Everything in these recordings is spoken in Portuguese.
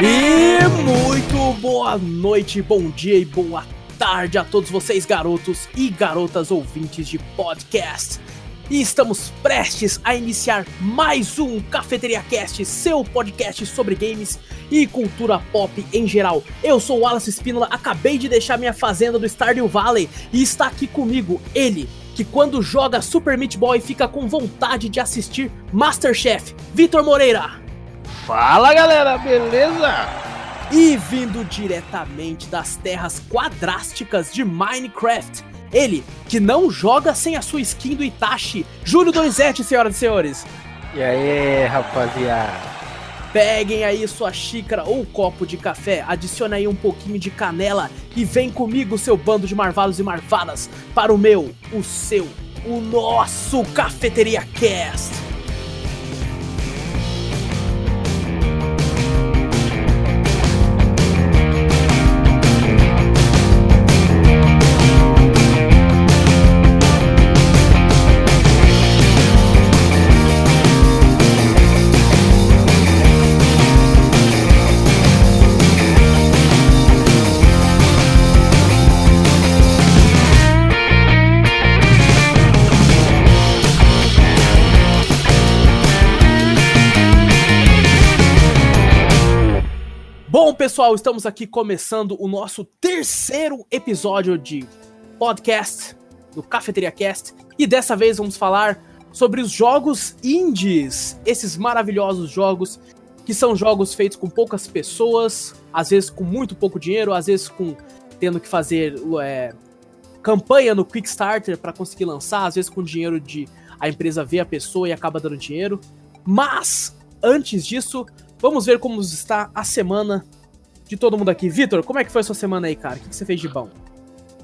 E muito boa noite, bom dia e boa tarde a todos vocês, garotos e garotas ouvintes de podcast. E estamos prestes a iniciar mais um Cafeteria Cast, seu podcast sobre games e cultura pop em geral. Eu sou o Wallace Spínola, acabei de deixar minha fazenda do Stardew Valley e está aqui comigo ele, que quando joga Super Meat Boy fica com vontade de assistir Masterchef, Vitor Moreira. Fala galera, beleza? E vindo diretamente das terras quadrásticas de Minecraft, ele que não joga sem a sua skin do Itachi, Júlio Donizete, senhoras e senhores. E aí, rapaziada? Peguem aí sua xícara ou copo de café, adicione aí um pouquinho de canela e vem comigo, seu bando de marvados e marvadas, para o meu, o seu, o nosso Cafeteria Cast. Pessoal, estamos aqui começando o nosso terceiro episódio de podcast do Cafeteria Cast e dessa vez vamos falar sobre os jogos indies, esses maravilhosos jogos que são jogos feitos com poucas pessoas, às vezes com muito pouco dinheiro, às vezes com tendo que fazer é, campanha no Kickstarter para conseguir lançar, às vezes com dinheiro de a empresa ver a pessoa e acaba dando dinheiro. Mas antes disso, Vamos ver como está a semana de todo mundo aqui. Vitor, como é que foi a sua semana aí, cara? O que, que você fez de bom?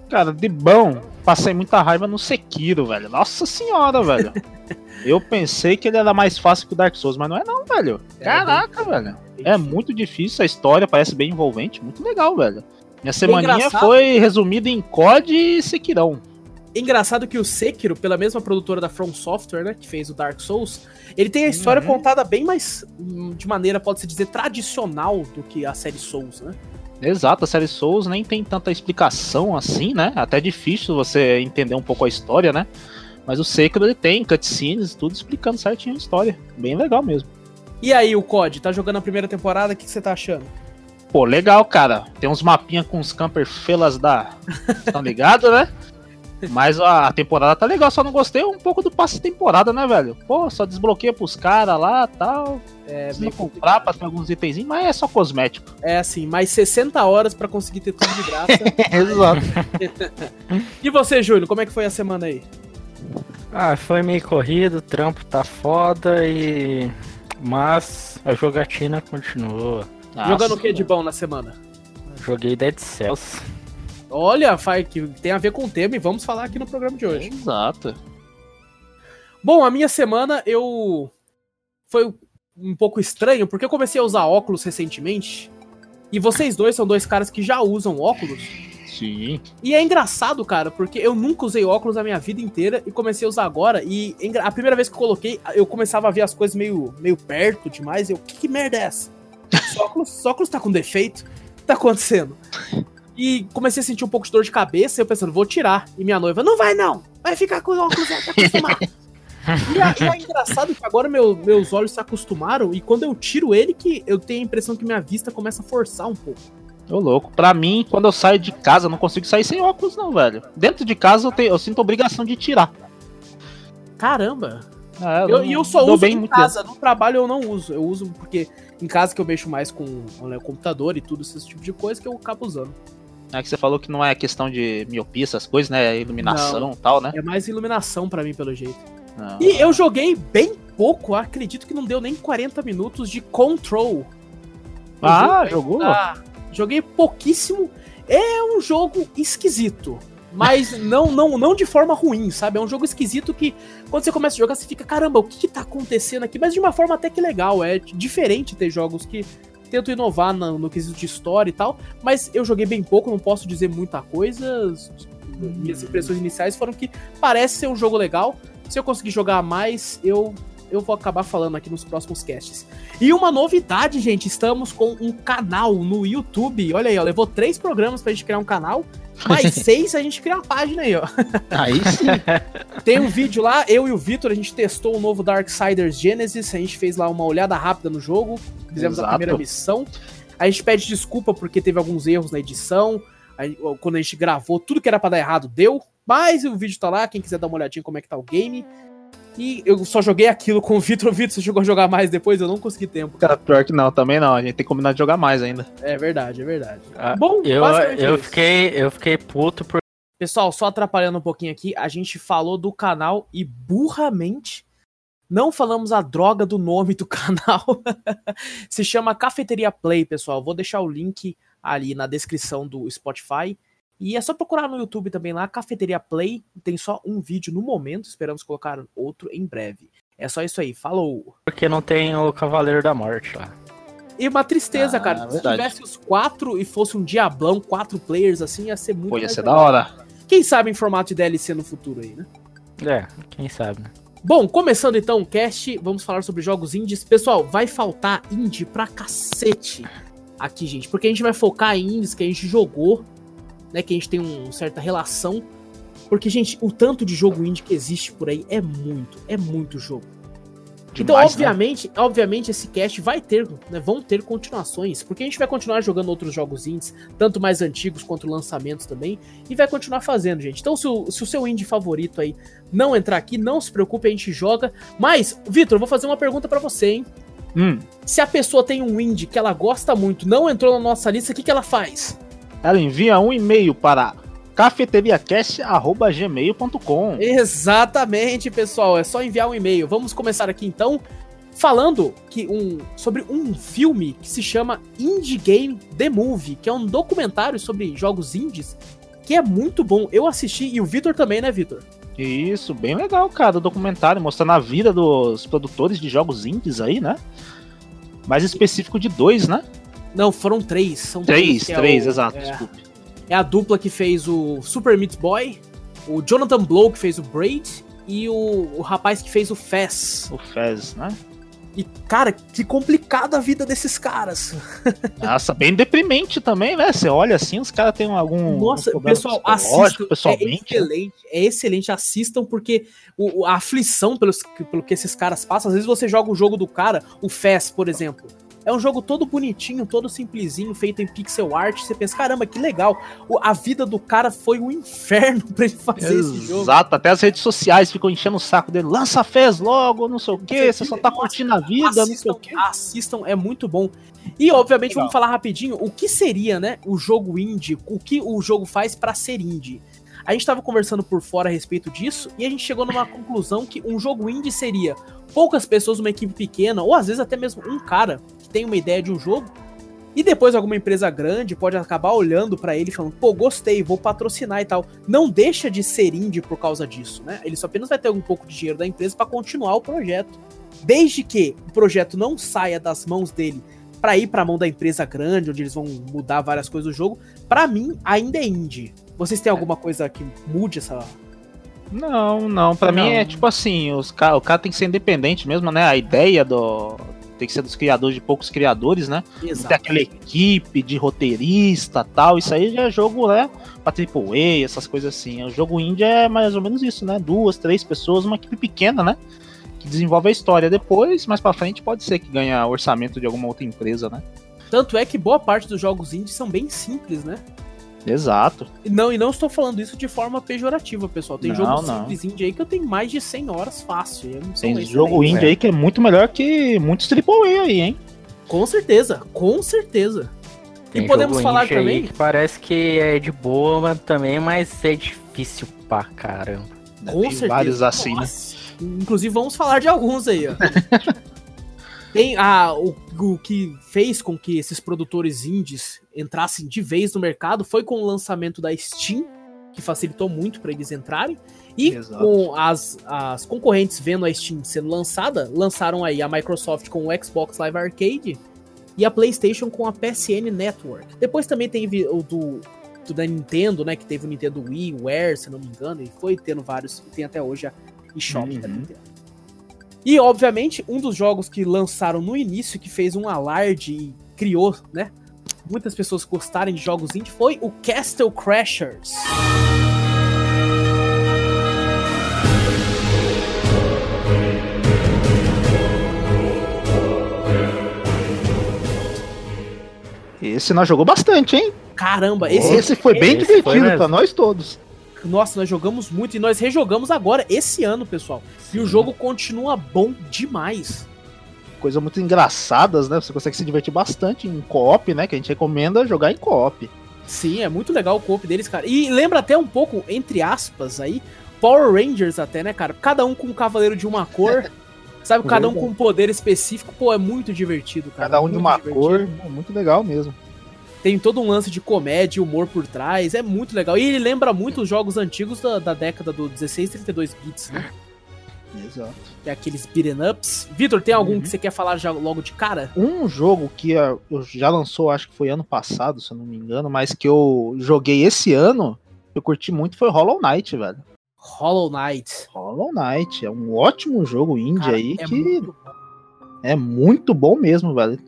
Cara, de bom, passei muita raiva no Sekiro, velho. Nossa senhora, velho. Eu pensei que ele era mais fácil que o Dark Souls, mas não é não, velho. É, Caraca, bem- velho. É muito difícil, a história parece bem envolvente, muito legal, velho. Minha semaninha foi resumida em COD e Sekirão. Engraçado que o Sekiro, pela mesma produtora da From Software, né, que fez o Dark Souls, ele tem a história Uhum. contada bem mais, hum, de maneira, pode-se dizer, tradicional do que a série Souls, né? Exato, a série Souls nem tem tanta explicação assim, né? Até difícil você entender um pouco a história, né? Mas o Sekiro ele tem cutscenes, tudo explicando certinho a história. Bem legal mesmo. E aí, o COD, tá jogando a primeira temporada, o que, que você tá achando? Pô, legal, cara. Tem uns mapinhas com os camper felas da. Tá ligado, né? Mas a temporada tá legal, só não gostei um pouco do passe temporada, né, velho? Pô, só desbloqueia pros caras lá tal. É, bem comprar pra ter alguns itenzinhos, mas é só cosmético. é assim, mais 60 horas pra conseguir ter tudo de graça. Exato. e você, Júlio, como é que foi a semana aí? Ah, foi meio corrido, o trampo tá foda e. Mas a jogatina continua. Jogando o que de bom na semana? Joguei Dead Cells. Olha, faz que tem a ver com o tema e vamos falar aqui no programa de hoje. Exato. Bom, a minha semana eu foi um pouco estranho porque eu comecei a usar óculos recentemente. E vocês dois são dois caras que já usam óculos. Sim. E é engraçado, cara, porque eu nunca usei óculos a minha vida inteira e comecei a usar agora. E a primeira vez que eu coloquei, eu começava a ver as coisas meio, meio perto demais. E eu, que, que merda é essa? Esse óculos, esse óculos tá com defeito? O que tá acontecendo? E comecei a sentir um pouco de dor de cabeça. Eu pensando, vou tirar. E minha noiva, não vai não, vai ficar com o óculos até acostumar. E, a- e é engraçado que agora meu- meus olhos se acostumaram e quando eu tiro ele que eu tenho a impressão que minha vista começa a forçar um pouco. Ô louco. Pra mim, quando eu saio de casa, eu não consigo sair sem óculos, não, velho. Dentro de casa eu, tenho, eu sinto obrigação de tirar. Caramba! É, Eu- não- E eu, só uso bem em casa, no trabalho eu não uso. Eu uso porque em casa que eu mexo mais com né, computador e tudo, esse tipo de coisa que eu acabo usando. É que você falou que não é questão de miopia, essas coisas, né? Iluminação e tal, né? É mais iluminação pra mim, pelo jeito. Não. E eu joguei bem pouco, acredito que não deu nem 40 minutos de Control. O Ah, jogo jogou? tá- joguei pouquíssimo. É um jogo esquisito. Mas não, não, não de forma ruim, sabe? É um jogo esquisito que, quando você começa a jogar, você fica, caramba, o que, que tá acontecendo aqui? Mas de uma forma até que legal. É diferente ter jogos que tentam inovar no, no quesito de história e tal. Mas eu joguei bem pouco, não posso dizer muita coisa. Minhas impressões iniciais foram que parece ser um jogo legal. Se eu conseguir jogar mais, eu eu vou acabar falando aqui nos próximos casts. E uma novidade, gente, estamos com um canal no YouTube. Olha aí, ó, levou três programas pra gente criar um canal. Mais seis a gente cria uma página aí, ó. Aí sim. Tem um vídeo lá, eu e o Vitor, a gente testou o novo Darksiders Genesis, a gente fez lá uma olhada rápida no jogo, fizemos Exato. a primeira missão. A gente pede desculpa porque teve alguns erros na edição. Aí, quando a gente gravou, tudo que era pra dar errado deu. Mas o vídeo tá lá, quem quiser dar uma olhadinha como é que tá o game. E eu só joguei aquilo com o Vitor. O Vitor, você chegou a jogar mais depois? Eu não consegui tempo. Cara, pior que não, também não. A gente tem que combinar de jogar mais ainda. É verdade, é verdade. Ah, Bom, eu, é eu, isso. fiquei, eu fiquei puto por. Pessoal, só atrapalhando um pouquinho aqui, a gente falou do canal e burramente não falamos a droga do nome do canal. Se chama Cafeteria Play, pessoal. Vou deixar o link ali na descrição do Spotify. E é só procurar no YouTube também lá, Cafeteria Play. Tem só um vídeo no momento, esperamos colocar outro em breve. É só isso aí, falou! Porque não tem o Cavaleiro da Morte lá. E uma tristeza, Ah, cara. Se verdade. tivesse os quatro e fosse um Diablão, quatro players assim, ia ser muito Pô, ia ser da hora. Quem sabe em formato de DLC no futuro aí, né? É, quem sabe, né? Bom, começando então o cast, vamos falar sobre jogos indies. Pessoal, vai faltar indie pra cacete aqui, gente, porque a gente vai focar em indies que a gente jogou, né, que a gente tem uma certa relação. Porque, gente, o tanto de jogo indie que existe por aí é muito, é muito jogo. então, Demais, né? obviamente, obviamente esse cast vai ter, né, vão ter continuações, porque a gente vai continuar jogando outros jogos indies, tanto mais antigos quanto lançamentos também, e vai continuar fazendo, gente. Então, se o, se o seu indie favorito aí não entrar aqui, não se preocupe, a gente joga. Mas, Vitor, eu vou fazer uma pergunta pra você, hein? Hum, Se a pessoa tem um indie que ela gosta muito, não entrou na nossa lista, o que, que ela faz? Ela envia um e-mail para cafeteriacast.gmail.com. Exatamente, pessoal. É só enviar um e-mail. Vamos começar aqui então falando que um, sobre um filme que se chama Indie Game The Movie, que é um documentário sobre jogos indies que é muito bom. Eu assisti e o Vitor também, né, Vitor? Isso, bem legal, cara, o documentário mostrando a vida dos produtores de jogos indies aí, né? Mais específico de dois, né? Não, foram três. São Três, que é três, o- exato, é, desculpe. é a dupla que fez o Super Meat Boy, o Jonathan Blow que fez o Braid e o, o rapaz que fez o Fez. O Fez, né? E, cara, que complicada a vida desses caras. Nossa, bem deprimente também, né? Você olha assim, os caras têm algum. Nossa, algum pessoal, assistam. É pessoalmente. né? excelente, é excelente. Assistam, porque o- a aflição pelos, pelo que esses caras passam, às vezes você joga o jogo do cara, o Fez, por exemplo. É um jogo todo bonitinho, todo simplesinho, feito em pixel art. Você pensa, caramba, que legal. O- a vida do cara foi um inferno pra ele fazer esse jogo. Exato, até as redes sociais ficam enchendo o saco dele. Lança Fez logo, não sei o quê, você só tá curtindo a vida, não sei assistam, o quê. assistam, é muito bom. E, obviamente, Legal. vamos falar rapidinho o que seria, né, o jogo indie, o que o jogo faz pra ser indie. A gente tava conversando por fora a respeito disso e a gente chegou numa conclusão que um jogo indie seria poucas pessoas, uma equipe pequena, ou às vezes até mesmo um cara tem uma ideia de um jogo e depois alguma empresa grande pode acabar olhando pra ele e falando, pô, gostei, vou patrocinar e tal. Não deixa de ser indie por causa disso, né? Ele só apenas vai ter um pouco de dinheiro da empresa pra continuar o projeto. Desde que o projeto não saia das mãos dele pra ir pra mão da empresa grande, onde eles vão mudar várias coisas do jogo, pra mim ainda é indie. Vocês têm alguma coisa que mude essa Não, não, pra Não. mim é tipo assim, os ca... o cara tem que ser independente mesmo, né? A ideia do. Tem que ser dos criadores de poucos criadores, né? Não Tem aquela equipe de roteirista tal. Isso aí já é jogo, né? Pra AAA, essas coisas assim. O jogo indie é mais ou menos isso, né? Duas, três pessoas, uma equipe pequena, né? Que desenvolve a história. Depois, mais pra frente, pode ser que ganhe orçamento de alguma outra empresa, né? Tanto é que boa parte dos jogos indies são bem simples, né? Exato. Não, e não estou falando isso de forma pejorativa, pessoal. Tem Não, jogo não. simples indie aí que eu tenho mais de 100 horas fácil. Tem jogo indie né? aí que é muito melhor que muitos AAA aí, hein? Com certeza, com certeza. Tem e podemos jogo falar indie aí também. que parece que é de boa, mas também, mas é difícil pra caramba. Com Tem certeza. vários assim, né? Inclusive, vamos falar de alguns aí, ó. Tem a, o, o que fez com que esses produtores indies entrassem de vez no mercado foi com o lançamento da Steam, que facilitou muito para eles entrarem. E Exato. com as, as concorrentes vendo a Steam sendo lançada, lançaram aí a Microsoft com o Xbox Live Arcade e a PlayStation com a PSN Network. Depois também teve o do, do da Nintendo, né? Que teve o Nintendo WiiWare, se não me engano, e foi tendo vários, e tem até hoje a eShop da Uhum. Nintendo. E, obviamente, um dos jogos que lançaram no início, que fez um alarde e criou, né? Muitas pessoas gostarem de jogos indie foi o Castle Crashers. Esse nós jogou bastante, hein? Caramba, Esse, esse, foi bem esse divertido pra nós todos. Nossa, nós jogamos muito e nós rejogamos agora, esse ano, pessoal. E o jogo continua bom demais. Coisa muito engraçadas, né? Você consegue se divertir bastante em co-op, né? Que a gente recomenda jogar em co-op. Sim, é muito legal o corpo deles, cara. E lembra até um pouco, entre aspas, aí, Power Rangers até, né, cara? Cada um com um cavaleiro de uma cor. Sabe, cada um com um poder específico. Pô, é muito divertido, cara. Cada um de uma divertido. cor. Muito legal mesmo. Tem todo um lance de comédia e humor por trás. É muito legal. E ele lembra muito os jogos antigos da, da década do 16 32 bits, né? Exato. É aqueles beat'em ups. Vitor, tem algum Uhum. que você quer falar já logo de cara? Um jogo que ah, eu já lançou, acho que foi ano passado, se eu não me engano, mas que eu joguei esse ano, eu curti muito, foi Hollow Knight, velho. Hollow Knight. Hollow Knight é um ótimo jogo indie Cara, aí é que muito é muito bom mesmo, velho.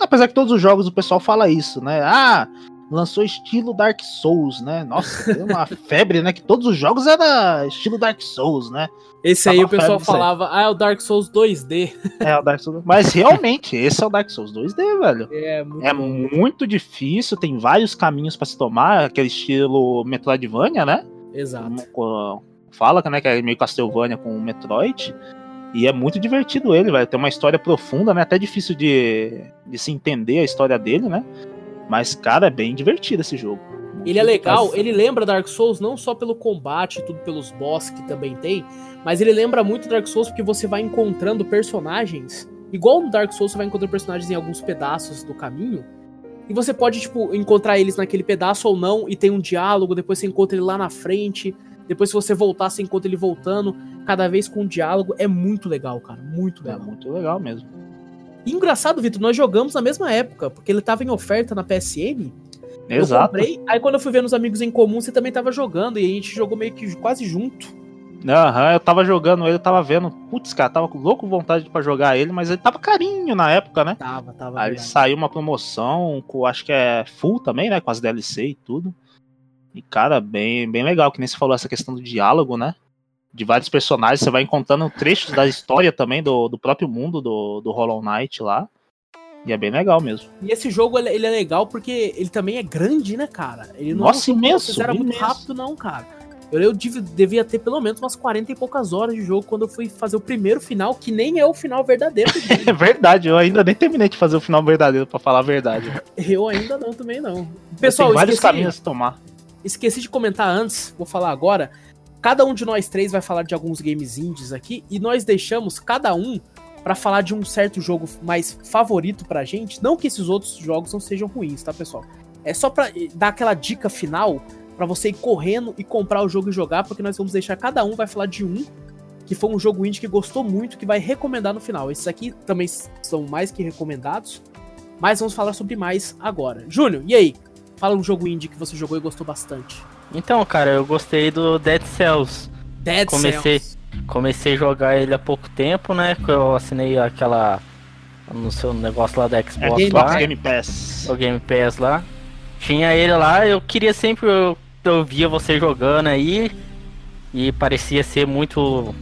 Apesar que todos os jogos o pessoal fala isso, né? Ah, lançou estilo Dark Souls, né? Nossa, deu uma febre, né? Que todos os jogos era estilo Dark Souls, né? Esse Tava aí o pessoal falava, ah, é o Dark Souls 2D. É o Dark Souls. Mas realmente, esse é o Dark Souls 2D, velho. É muito É muito difícil, tem vários caminhos pra se tomar, aquele estilo Metroidvania, né? Exato. Fala né, que é meio Castlevania com Metroid. E é muito divertido ele, vai ter uma história profunda, né? Até difícil de, de se entender a história dele, né? Mas, cara, é bem divertido esse jogo. Ele é legal, ele lembra Dark Souls não só pelo combate, tudo pelos boss que também tem, mas ele lembra muito Dark Souls porque você vai encontrando personagens, igual no Dark Souls você vai encontrando personagens em alguns pedaços do caminho, e você pode, tipo, encontrar eles naquele pedaço ou não, e tem um diálogo, depois você encontra ele lá na frente, depois se você voltar, você encontra ele voltando, cada vez com um diálogo, é muito legal, cara, muito É legal. muito legal mesmo. E engraçado, Vitor, nós jogamos na mesma época, porque ele tava em oferta na PSN, eu Exato. comprei, aí quando eu fui ver nos amigos em comum, você também tava jogando, e a gente jogou meio que quase junto. Aham, eu tava jogando ele, eu tava vendo. Putz, cara, tava com louco vontade pra jogar ele, mas ele tava carinho na época, né? Tava, tava. Aí verdade. saiu uma promoção com, acho que é full também, né? Com as DLC e tudo. E, cara, bem, bem legal, que nem você falou essa questão do diálogo, né? De vários personagens, você vai encontrando trechos da história também do, do próprio mundo do, do Hollow Knight lá. E é bem legal mesmo. E esse jogo, ele, ele é legal porque ele também é grande, né, cara? Ele não Nossa, é um jogo imenso, que era muito rápido, não, cara. Eu, eu dev- devia ter pelo menos umas 40 e poucas horas de jogo quando eu fui fazer o primeiro final, que nem é o final verdadeiro. É verdade, eu ainda nem terminei de fazer o final verdadeiro, pra falar a verdade. eu ainda não, também não. Pessoal, Tem vários esqueci- caminhos a tomar. Esqueci de comentar antes, vou falar agora. Cada um de nós três vai falar de alguns games indies aqui e nós deixamos cada um pra falar de um certo jogo mais favorito pra gente. Não que esses outros jogos não sejam ruins, tá, pessoal? É só pra eh, dar aquela dica final pra você ir correndo e comprar o jogo e jogar, porque nós vamos deixar cada um vai falar de um que foi um jogo indie que gostou muito, que vai recomendar no final. Esses aqui também são mais que recomendados, mas vamos falar sobre mais agora. Júnior, e aí? Fala um jogo indie que você jogou e gostou bastante. Então, cara, eu gostei do Dead Cells. Dead Comecei- Cells. Comecei a jogar ele há pouco tempo, né? Que eu assinei aquela. No seu negócio lá da Xbox Game lá. Game Pass. o Game Pass lá. Tinha ele lá, eu queria sempre. Eu, eu via você jogando aí. E parecia ser muito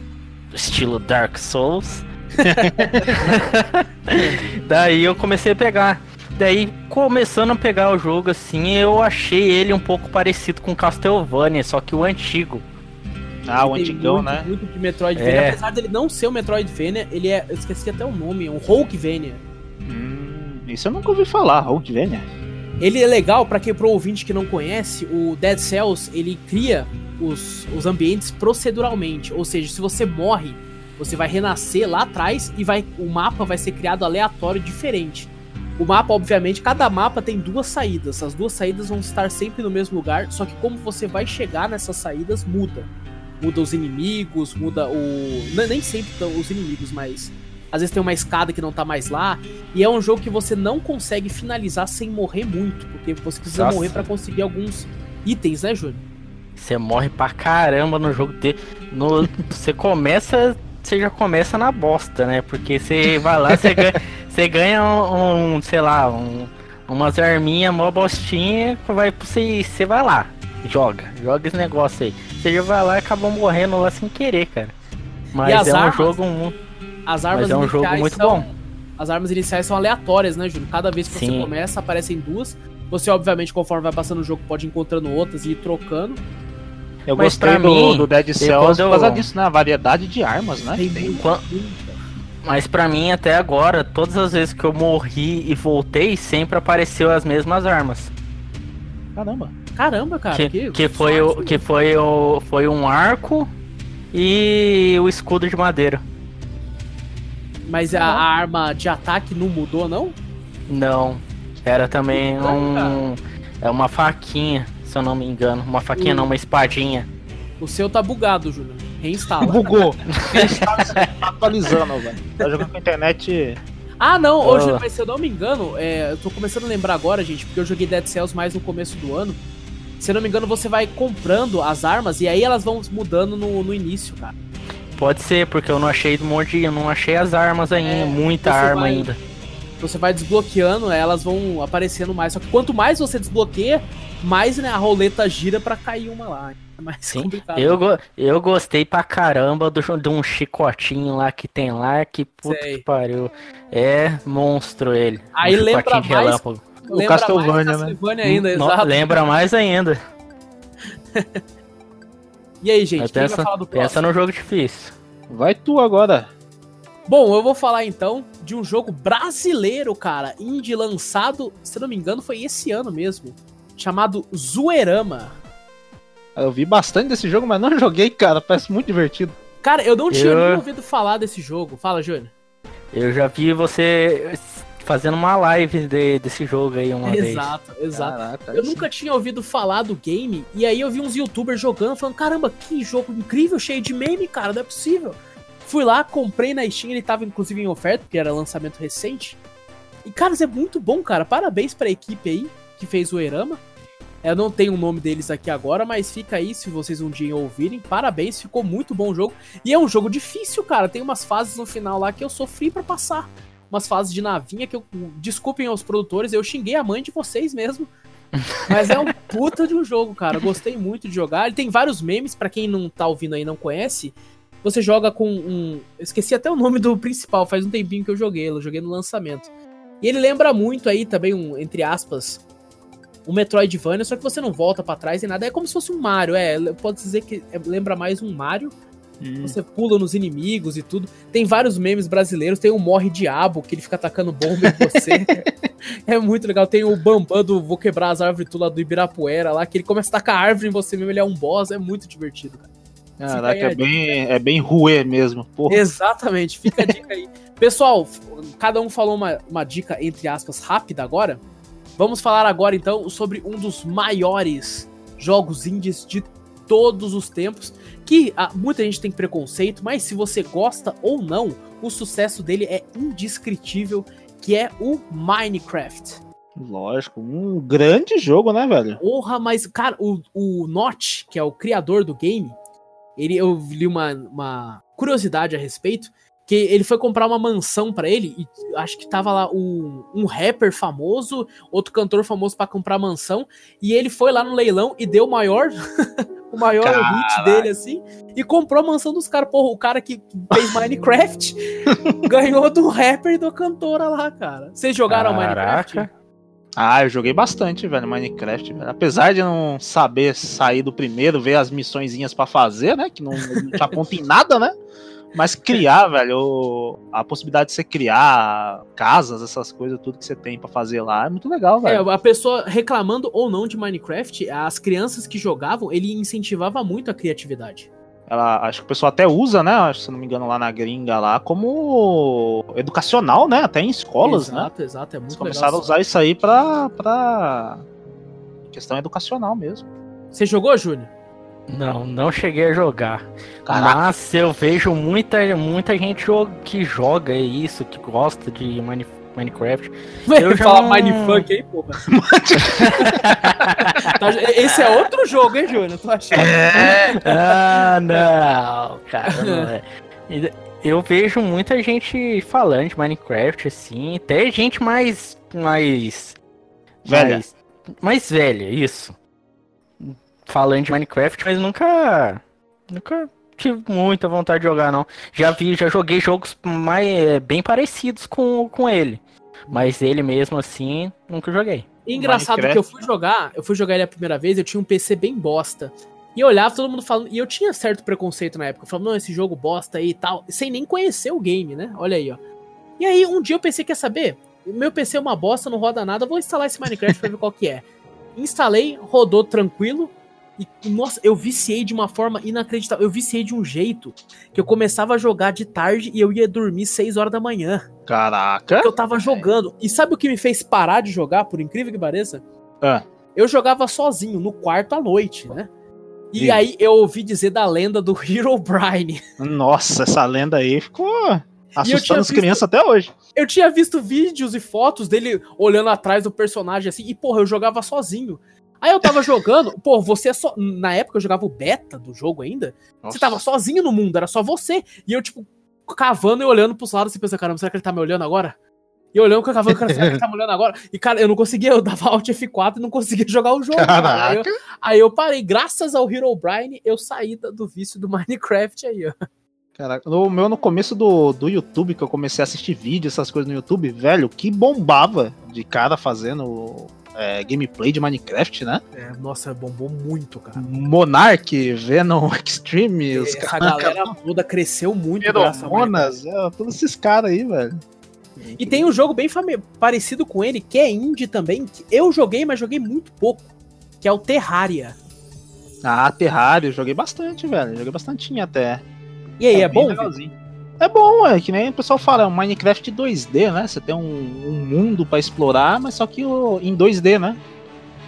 estilo Dark Souls. Daí eu comecei a pegar. Daí, começando a pegar o jogo assim, eu achei ele um pouco parecido com Castlevania, só que o antigo. Ah, o antigão, muito, né? Muito de Metroidvania. É. Apesar dele não ser o Metroidvania, ele é. Eu esqueci até o nome, é um Hulkvania. Hum, isso eu nunca ouvi falar, Roadvania. Ele é legal pra quem pro ouvinte que não conhece, o Dead Cells, ele cria os, os ambientes proceduralmente, ou seja, se você morre, você vai renascer lá atrás e vai o mapa vai ser criado aleatório diferente. O mapa, obviamente, cada mapa tem duas saídas. As duas saídas vão estar sempre no mesmo lugar, só que como você vai chegar nessas saídas muda. Muda os inimigos, muda o. não- Nem sempre estão os inimigos, mas. Às vezes tem uma escada que não tá mais lá. E é um jogo que você não consegue finalizar sem morrer muito, porque você precisa Nossa. morrer pra conseguir alguns itens, né, Júnior? Você morre pra caramba no jogo dele. No, você começa você já começa na bosta, né? Porque você vai lá, você ganha, você ganha um, um, sei lá, um, umas arminhas, mó bostinha, vai você, você vai lá, joga, joga esse negócio aí. Você já vai lá e acabou morrendo lá sem querer, cara. Mas é armas? um jogo As armas Mas é um jogo muito são- bom. As armas iniciais são aleatórias, né, Júlio? Cada vez que você Sim. começa, aparecem duas. Você, obviamente, conforme vai passando o jogo, pode ir encontrando outras e ir trocando. Eu Mas gostei do, mim, do Dead Cells quando por eu- causa disso, né? A variedade de armas, né? Tem tem. muita, Quan- muita. Mas pra mim, até agora, todas as vezes que eu morri e voltei, sempre apareceu as mesmas armas. Caramba. Caramba, cara. que, que foi o sorte. que foi o foi um arco e o escudo de madeira. Mas a, a arma de ataque não mudou, não? Não, era também Puta, um é uma faquinha, se eu não me engano, uma faquinha Hum. não, uma espadinha. O seu tá bugado, Júlio. Reinstala. Bugou. tá atualizando, velho. Tá jogando com a internet. Ah, não, hoje, mas se eu não me engano, é, eu tô começando a lembrar agora, gente, porque eu joguei Dead Cells mais no começo do ano. Se eu não me engano, você vai comprando as armas e aí elas vão mudando no, no início, cara. Pode ser, porque eu não achei um monte de, eu não achei as armas ainda, É, muita arma vai- ainda. Você vai desbloqueando, elas vão aparecendo mais. Só que quanto mais você desbloqueia, mais né, a roleta gira pra cair uma lá. É mais Sim, complicado. Eu, go- eu gostei pra caramba do, de um chicotinho lá que tem lá, que puta Sei. que pariu. É monstro ele. Aí um lembra mais- relâmpago. o Castlevania, mais né? Castlevania ainda, No- exato. lembra mais ainda. E aí, gente, Mas quem pensa, vai falar do próximo? pensa no jogo difícil. Vai tu agora. Bom, eu vou falar então de um jogo brasileiro, cara, indie lançado, se não me engano, foi esse ano mesmo, chamado Zoerama. Eu vi bastante desse jogo, mas não joguei, cara. Parece muito divertido. Cara, eu não tinha Eu- nem ouvido falar desse jogo. Fala, Júnior. Eu já vi você fazendo uma live de- desse jogo aí uma vez. Exato, exato. Caraca, Eu nunca tinha ouvido falar do game, e aí eu vi uns youtubers jogando, falando, caramba, que jogo incrível, cheio de meme, cara, não é possível. Fui lá, comprei na Steam, ele tava inclusive em oferta, porque era lançamento recente. E, cara, isso é muito bom, cara. Parabéns pra equipe aí que fez o Erama. Eu não tenho o nome deles aqui agora, mas fica aí se vocês um dia ouvirem. Parabéns, ficou muito bom o jogo. E é um jogo difícil, cara. Tem umas fases no final lá que eu sofri pra passar. Umas fases de navinha que eu. Desculpem aos produtores, eu xinguei a mãe de vocês mesmo. Mas é um puta de um jogo, cara. Gostei muito de jogar. Ele tem vários memes, pra quem não tá ouvindo aí e não conhece. Você joga com um. Eu esqueci até o nome do principal, faz um tempinho que eu joguei, eu joguei no lançamento. E ele lembra muito aí também, um, entre aspas, um Metroidvania, só que você não volta pra trás nem nada. É como se fosse um Mario, é. Pode dizer que é- lembra mais um Mario. Você pula nos inimigos e tudo. Tem vários memes brasileiros. Tem o Morre Diabo, que ele fica atacando bomba em você. é muito legal. Tem o Bambam do Vou Quebrar as Árvores tudo lá do Ibirapuera lá, que ele começa a tacar árvore em você mesmo. Ele é um boss. É muito divertido, cara. Caraca, é bem, é bem ruê mesmo. Porra. Exatamente, fica a dica aí. Pessoal, cada um falou uma, uma dica, entre aspas, rápida agora. Vamos falar agora, então, sobre um dos maiores jogos indies de todos os tempos. Que ah, muita gente tem preconceito, mas se você gosta ou não, o sucesso dele é indescritível, que é o Minecraft. Lógico, um grande jogo, né, velho? Porra, mas, cara, o, o Notch, que é o criador do game, ele, eu li uma, uma curiosidade a respeito, que ele foi comprar uma mansão pra ele, e acho que tava lá um, um rapper famoso, outro cantor famoso pra comprar mansão, e ele foi lá no leilão e deu o maior, o maior hit dele, assim, e comprou a mansão dos caras. Porra, o cara que fez Minecraft ganhou do rapper e do cantora lá, cara. Vocês jogaram Minecraft? Caraca. Ah, eu joguei bastante, velho, Minecraft. velho. Apesar de não saber sair do primeiro, ver as missõezinhas pra fazer, né? Que não, não te aponta em nada, né? Mas criar, velho, a possibilidade de você criar casas, essas coisas, tudo que você tem pra fazer lá, é muito legal, É, velho. a pessoa reclamando ou não de Minecraft, as crianças que jogavam, ele incentivava muito a criatividade. Ela, acho que o pessoal até usa, né? acho, Se não me engano, lá na gringa lá, como educacional, né? Até em escolas, né? exato, exato, é muito Eles começaram a legal. usar isso aí pra, pra questão educacional mesmo. Você jogou, Júnior? Não, não cheguei a jogar. Caraca. Mas eu vejo muita, muita gente que joga isso, que gosta de Mine- Minecraft. Vai Eu falar não- Mindfuck aí, porra. Tá, Esse é outro jogo, hein, Júnior? Tô achando. ah, não, cara, não é. Eu vejo muita gente falando de Minecraft, assim, até gente mais. mais. Velha. Mais, mais velha, isso. Falando de Minecraft, mas nunca. Nunca tive muita vontade de jogar, não. Já vi, já joguei jogos mais, é, bem parecidos com, com ele. Mas ele mesmo assim, nunca joguei. E engraçado Minecraft. que eu fui jogar, eu fui jogar ele a primeira vez, eu tinha um PC bem bosta. E eu olhava todo mundo falando, e eu tinha certo preconceito na época, eu falava, não, esse jogo bosta aí e tal, sem nem conhecer o game, né? Olha aí, ó. E aí um dia eu pensei, quer saber? Meu PC é uma bosta, não roda nada, eu vou instalar esse Minecraft pra ver qual que é. Instalei, rodou tranquilo. E, nossa, eu viciei de uma forma inacreditável. Eu viciei de um jeito que eu começava a jogar de tarde e eu ia dormir 6 horas da manhã. Caraca. Que eu tava jogando. E sabe o que me fez parar de jogar, por incrível que pareça? Ah. Eu jogava sozinho, no quarto à noite, né? E aí eu ouvi dizer da lenda do Hero Brian. Nossa, essa lenda aí ficou assustando as visto- crianças até hoje. Eu tinha visto vídeos e fotos dele olhando atrás do personagem assim, e porra, eu jogava sozinho. Aí eu tava jogando, pô, você é só. Na época eu jogava o beta do jogo ainda. Você tava sozinho no mundo, era só você. E eu, tipo, cavando e olhando pros lados e pensando, caramba, será que ele tá me olhando agora? E olhando, cavando, cara, será que ele tá me olhando agora? E, cara, eu não conseguia, eu dava Alt F4 e não conseguia jogar o jogo. Aí, eu, aí eu parei, graças ao Hero Brian, eu saí do vício do Minecraft aí, ó. Caraca, no meu no começo do, do YouTube, que eu comecei a assistir vídeos, essas coisas no YouTube, velho, que bombava de cara fazendo é, gameplay de Minecraft, né? É, nossa, bombou muito, cara. Monarch, Venom Extreme, os Essa galera toda cresceu muito. Feromonas, é, todos esses caras aí, velho. E tem um jogo bem parecido com ele, que é indie também, que eu joguei, mas joguei muito pouco, que é o Terraria. Ah, Terraria, eu joguei bastante, velho. Joguei bastantinho até. E aí, é, bem bom? legalzinho. É bom, é que nem o pessoal fala, é um Minecraft 2D, né? Você tem um, um mundo pra explorar, mas só que o- em 2D, né?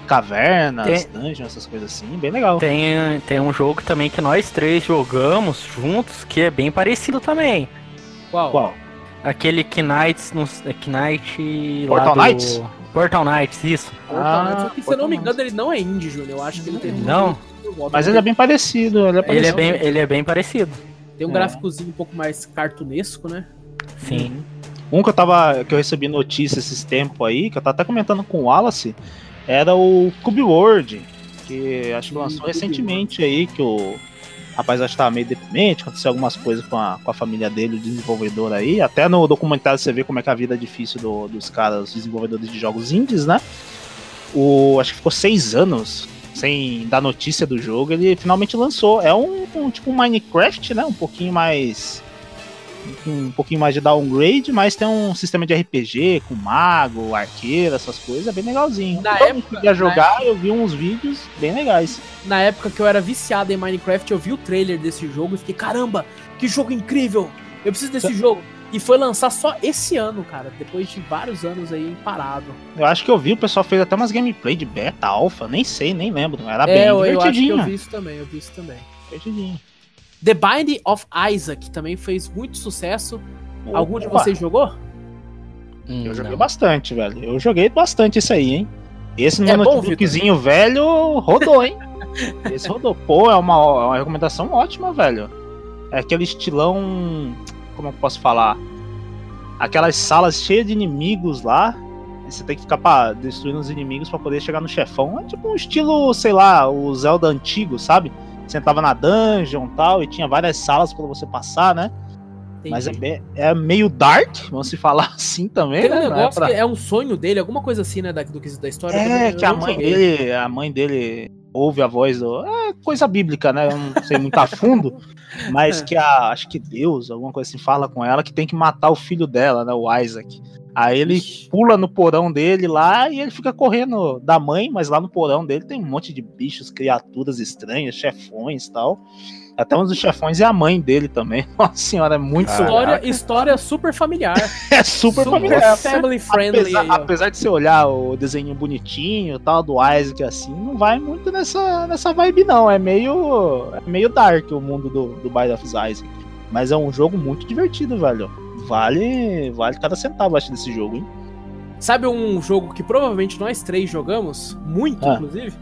Cavernas, dungeons, essas coisas assim, bem legal. Tem, tem um jogo também que nós três jogamos juntos, que é bem parecido também. Qual? Qual? Aquele Knights, no, Knight lá Portal do- Knights? Portal Knights, isso. Portal Knights, Ah, só que, se eu Portal não me Knights. engano, ele não é indie, Júnior. Eu acho que ele tem Não? Mas ele é bem parecido, ele é Ele é parecido. bem, ele é bem parecido. Tem um É. gráficozinho um pouco mais cartunesco, né? Sim. Um que eu tava. que eu recebi notícia esses tempos aí, que eu tava até comentando com o Wallace, era o Cube World, que acho que lançou Cube recentemente aí, que o rapaz acho que tava meio deprimente, aconteceu algumas coisas com a, com a família dele, o desenvolvedor aí. Até no documentário você vê como é que a vida é difícil do- dos caras, os desenvolvedores de jogos indies, né? O, acho que ficou seis anos sem dar notícia do jogo, ele finalmente lançou. É um, um tipo um Minecraft, né? Um pouquinho mais um pouquinho mais de downgrade, mas tem um sistema de RPG com mago, arqueiro, essas coisas, é bem legalzinho. Na Então, época- eu queria jogar, eu vi uns vídeos bem legais. Na época que eu era viciado em Minecraft, eu vi o trailer desse jogo e fiquei, caramba, que jogo incrível! Eu preciso desse jogo. E foi lançar só esse ano, cara, depois de vários anos aí parado. Eu acho que eu vi, o pessoal fez até umas gameplay de beta, alfa, nem sei, nem lembro. Era é, bem eu, eu acho que divertidinho. eu vi isso também, eu vi isso também. divertidinho. The Binding of Isaac também fez muito sucesso. Algum de Opa, vocês jogou? Hum, Eu joguei não. bastante, velho. Eu joguei bastante isso aí, hein? Esse É meu bom, notebookzinho velho rodou, hein? Esse rodou. Pô, é uma, é uma recomendação ótima, velho. É aquele estilão. Como eu posso falar? Aquelas salas cheias de inimigos lá. E você tem que ficar pra, destruindo os inimigos pra poder chegar no chefão. É tipo um estilo, sei lá, o Zelda antigo, sabe? Você entrava na dungeon e tal, e tinha várias salas pra você passar, né? Mas é, Entendi. é meio dark, vamos se falar assim também, Tem um né? É negócio pra- que é um sonho dele, alguma coisa assim, né, da, do que da história. É, eu que a mãe dele, a mãe dele ouve a voz do. É coisa bíblica, né? Eu não sei muito a fundo, mas É. que a. Acho que Deus, alguma coisa assim, fala com ela que tem que matar o filho dela, né? O Isaac. Aí ele pula no porão dele lá e ele fica correndo da mãe, mas lá no porão dele tem um monte de bichos, criaturas estranhas, chefões e tal. Até um dos chefões é a mãe dele também. Nossa senhora, é muito. História, história super familiar. É super, familiar. family friendly Apesar, aí, apesar de você olhar o desenho bonitinho e tal, do Isaac assim, não vai muito nessa, nessa vibe, não. É meio. É meio dark o mundo do, do Bind of Isaac. Mas é um jogo muito divertido, velho. Vale. Vale cada centavo, acho, desse jogo, hein? Sabe um jogo que provavelmente nós três jogamos? Muito, Ah. inclusive?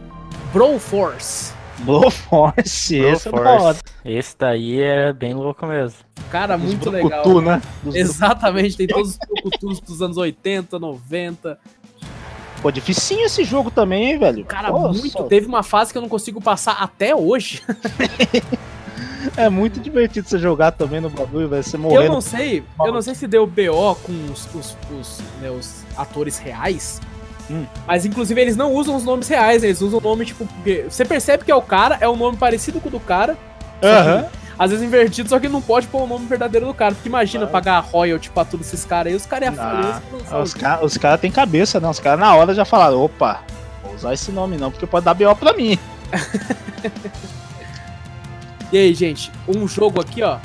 Brawl Force. Blow Force, Blow esse é Force. Esse daí é bem louco mesmo. Cara, Dos muito brucutu, legal. né? Dos Exatamente, tem todos os brucutus dos anos 80, 90. Pô, dificinho esse jogo também, hein, velho? Cara, Pô, muito. só- Teve uma fase que eu não consigo passar até hoje. É muito divertido você jogar também no bagulho, velho. Você Eu morrendo. não sei, eu não sei se deu BO com os, os, os, né, os atores reais. Hum. Mas inclusive eles não usam os nomes reais, eles usam o nome, tipo, porque você percebe que é o cara, é um nome parecido com o do cara, Aham. às vezes invertido, só que não pode pôr o nome verdadeiro do cara. Porque imagina Ah. pagar royalty pra todos esses caras aí, os caras iam Ah, não Os caras cara têm cabeça, né? Os caras na hora já falaram: opa, vou usar esse nome não, porque pode dar BO pra mim. E aí, gente, um jogo aqui, ó,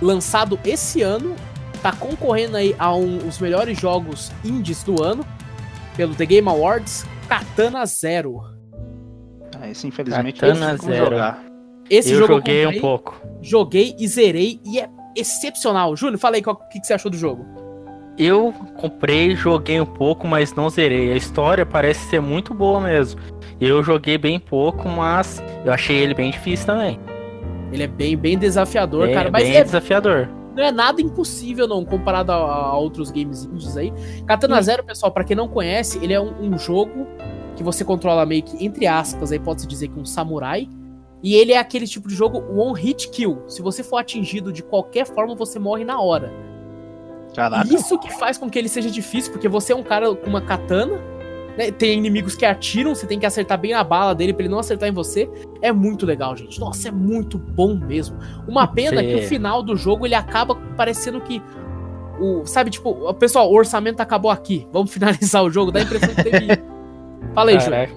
lançado esse ano, tá concorrendo aí a um, os melhores jogos indies do ano, pelo The Game Awards, Katana Zero. Ah, esse infelizmente Katana Zero. jogar. Esse eu jogo joguei eu um comprei, pouco. joguei e zerei e é excepcional. Júnior, fala aí o que, que você achou do jogo. Eu comprei, joguei um pouco, mas não zerei. A história parece ser muito boa mesmo. Eu joguei bem pouco, mas eu achei ele bem difícil também. Ele é bem, bem desafiador, Bem- cara, mas bem é- desafiador. Não é nada impossível não, comparado a, a outros games indies aí. Katana Zero, pessoal, pra quem não conhece, ele é um, um jogo que você controla meio que, entre aspas, aí pode-se dizer que um samurai. E ele é aquele tipo de jogo one hit kill. Se você for atingido de qualquer forma, você morre na hora. Caraca. Isso que faz com que ele seja difícil, porque você é um cara com uma katana, né? Tem inimigos que atiram, você tem que acertar bem a bala dele pra ele não acertar em você. É muito legal, gente. Nossa, é muito bom mesmo. Uma pena Cê- que o final do jogo ele acaba parecendo que. O, sabe, tipo, o pessoal, o orçamento acabou aqui. Vamos finalizar o jogo. Dá a impressão que teve. Fala aí, Júlio.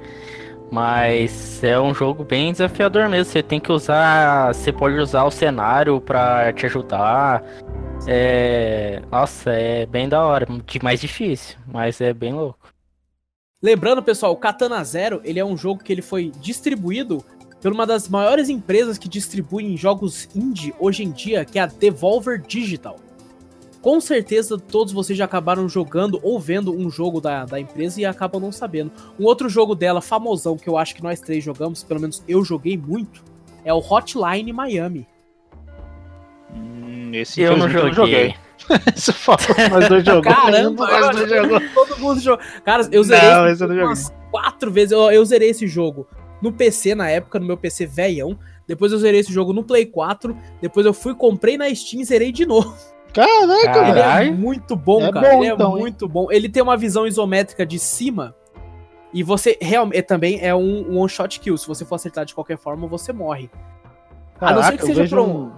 Mas é um jogo bem desafiador mesmo. Você tem que usar. Você pode usar o cenário pra te ajudar. É. Nossa, é bem da hora. de- Mais difícil, mas é bem louco. Lembrando, pessoal, o Katana Zero, ele é um jogo que ele foi distribuído por uma das maiores empresas que distribuem jogos indie hoje em dia, que é a Devolver Digital. Com certeza todos vocês já acabaram jogando ou vendo um jogo da, da empresa e acabam não sabendo. Um outro jogo dela, famosão, que eu acho que nós três jogamos, pelo menos eu joguei muito, é o Hotline Miami. Hum, esse Eu não infelizmente joguei. Você falou, nós dois jogamos. Caramba, nós dois jogamos. todo mundo jogou. Cara, eu zerei Não, esse eu umas quatro vezes. Eu, eu zerei esse jogo no PC na época, no meu PC velhão. Depois eu zerei esse jogo no Play 4. Depois eu fui, comprei na Steam e zerei de novo. Caraca. Ele é muito bom, É cara. bom, ele então, é hein? muito bom. Ele tem uma visão isométrica de cima. E você realmente também é um, um one shot kill. Se você for acertar de qualquer forma, você morre. A não ser que seja pra um- um-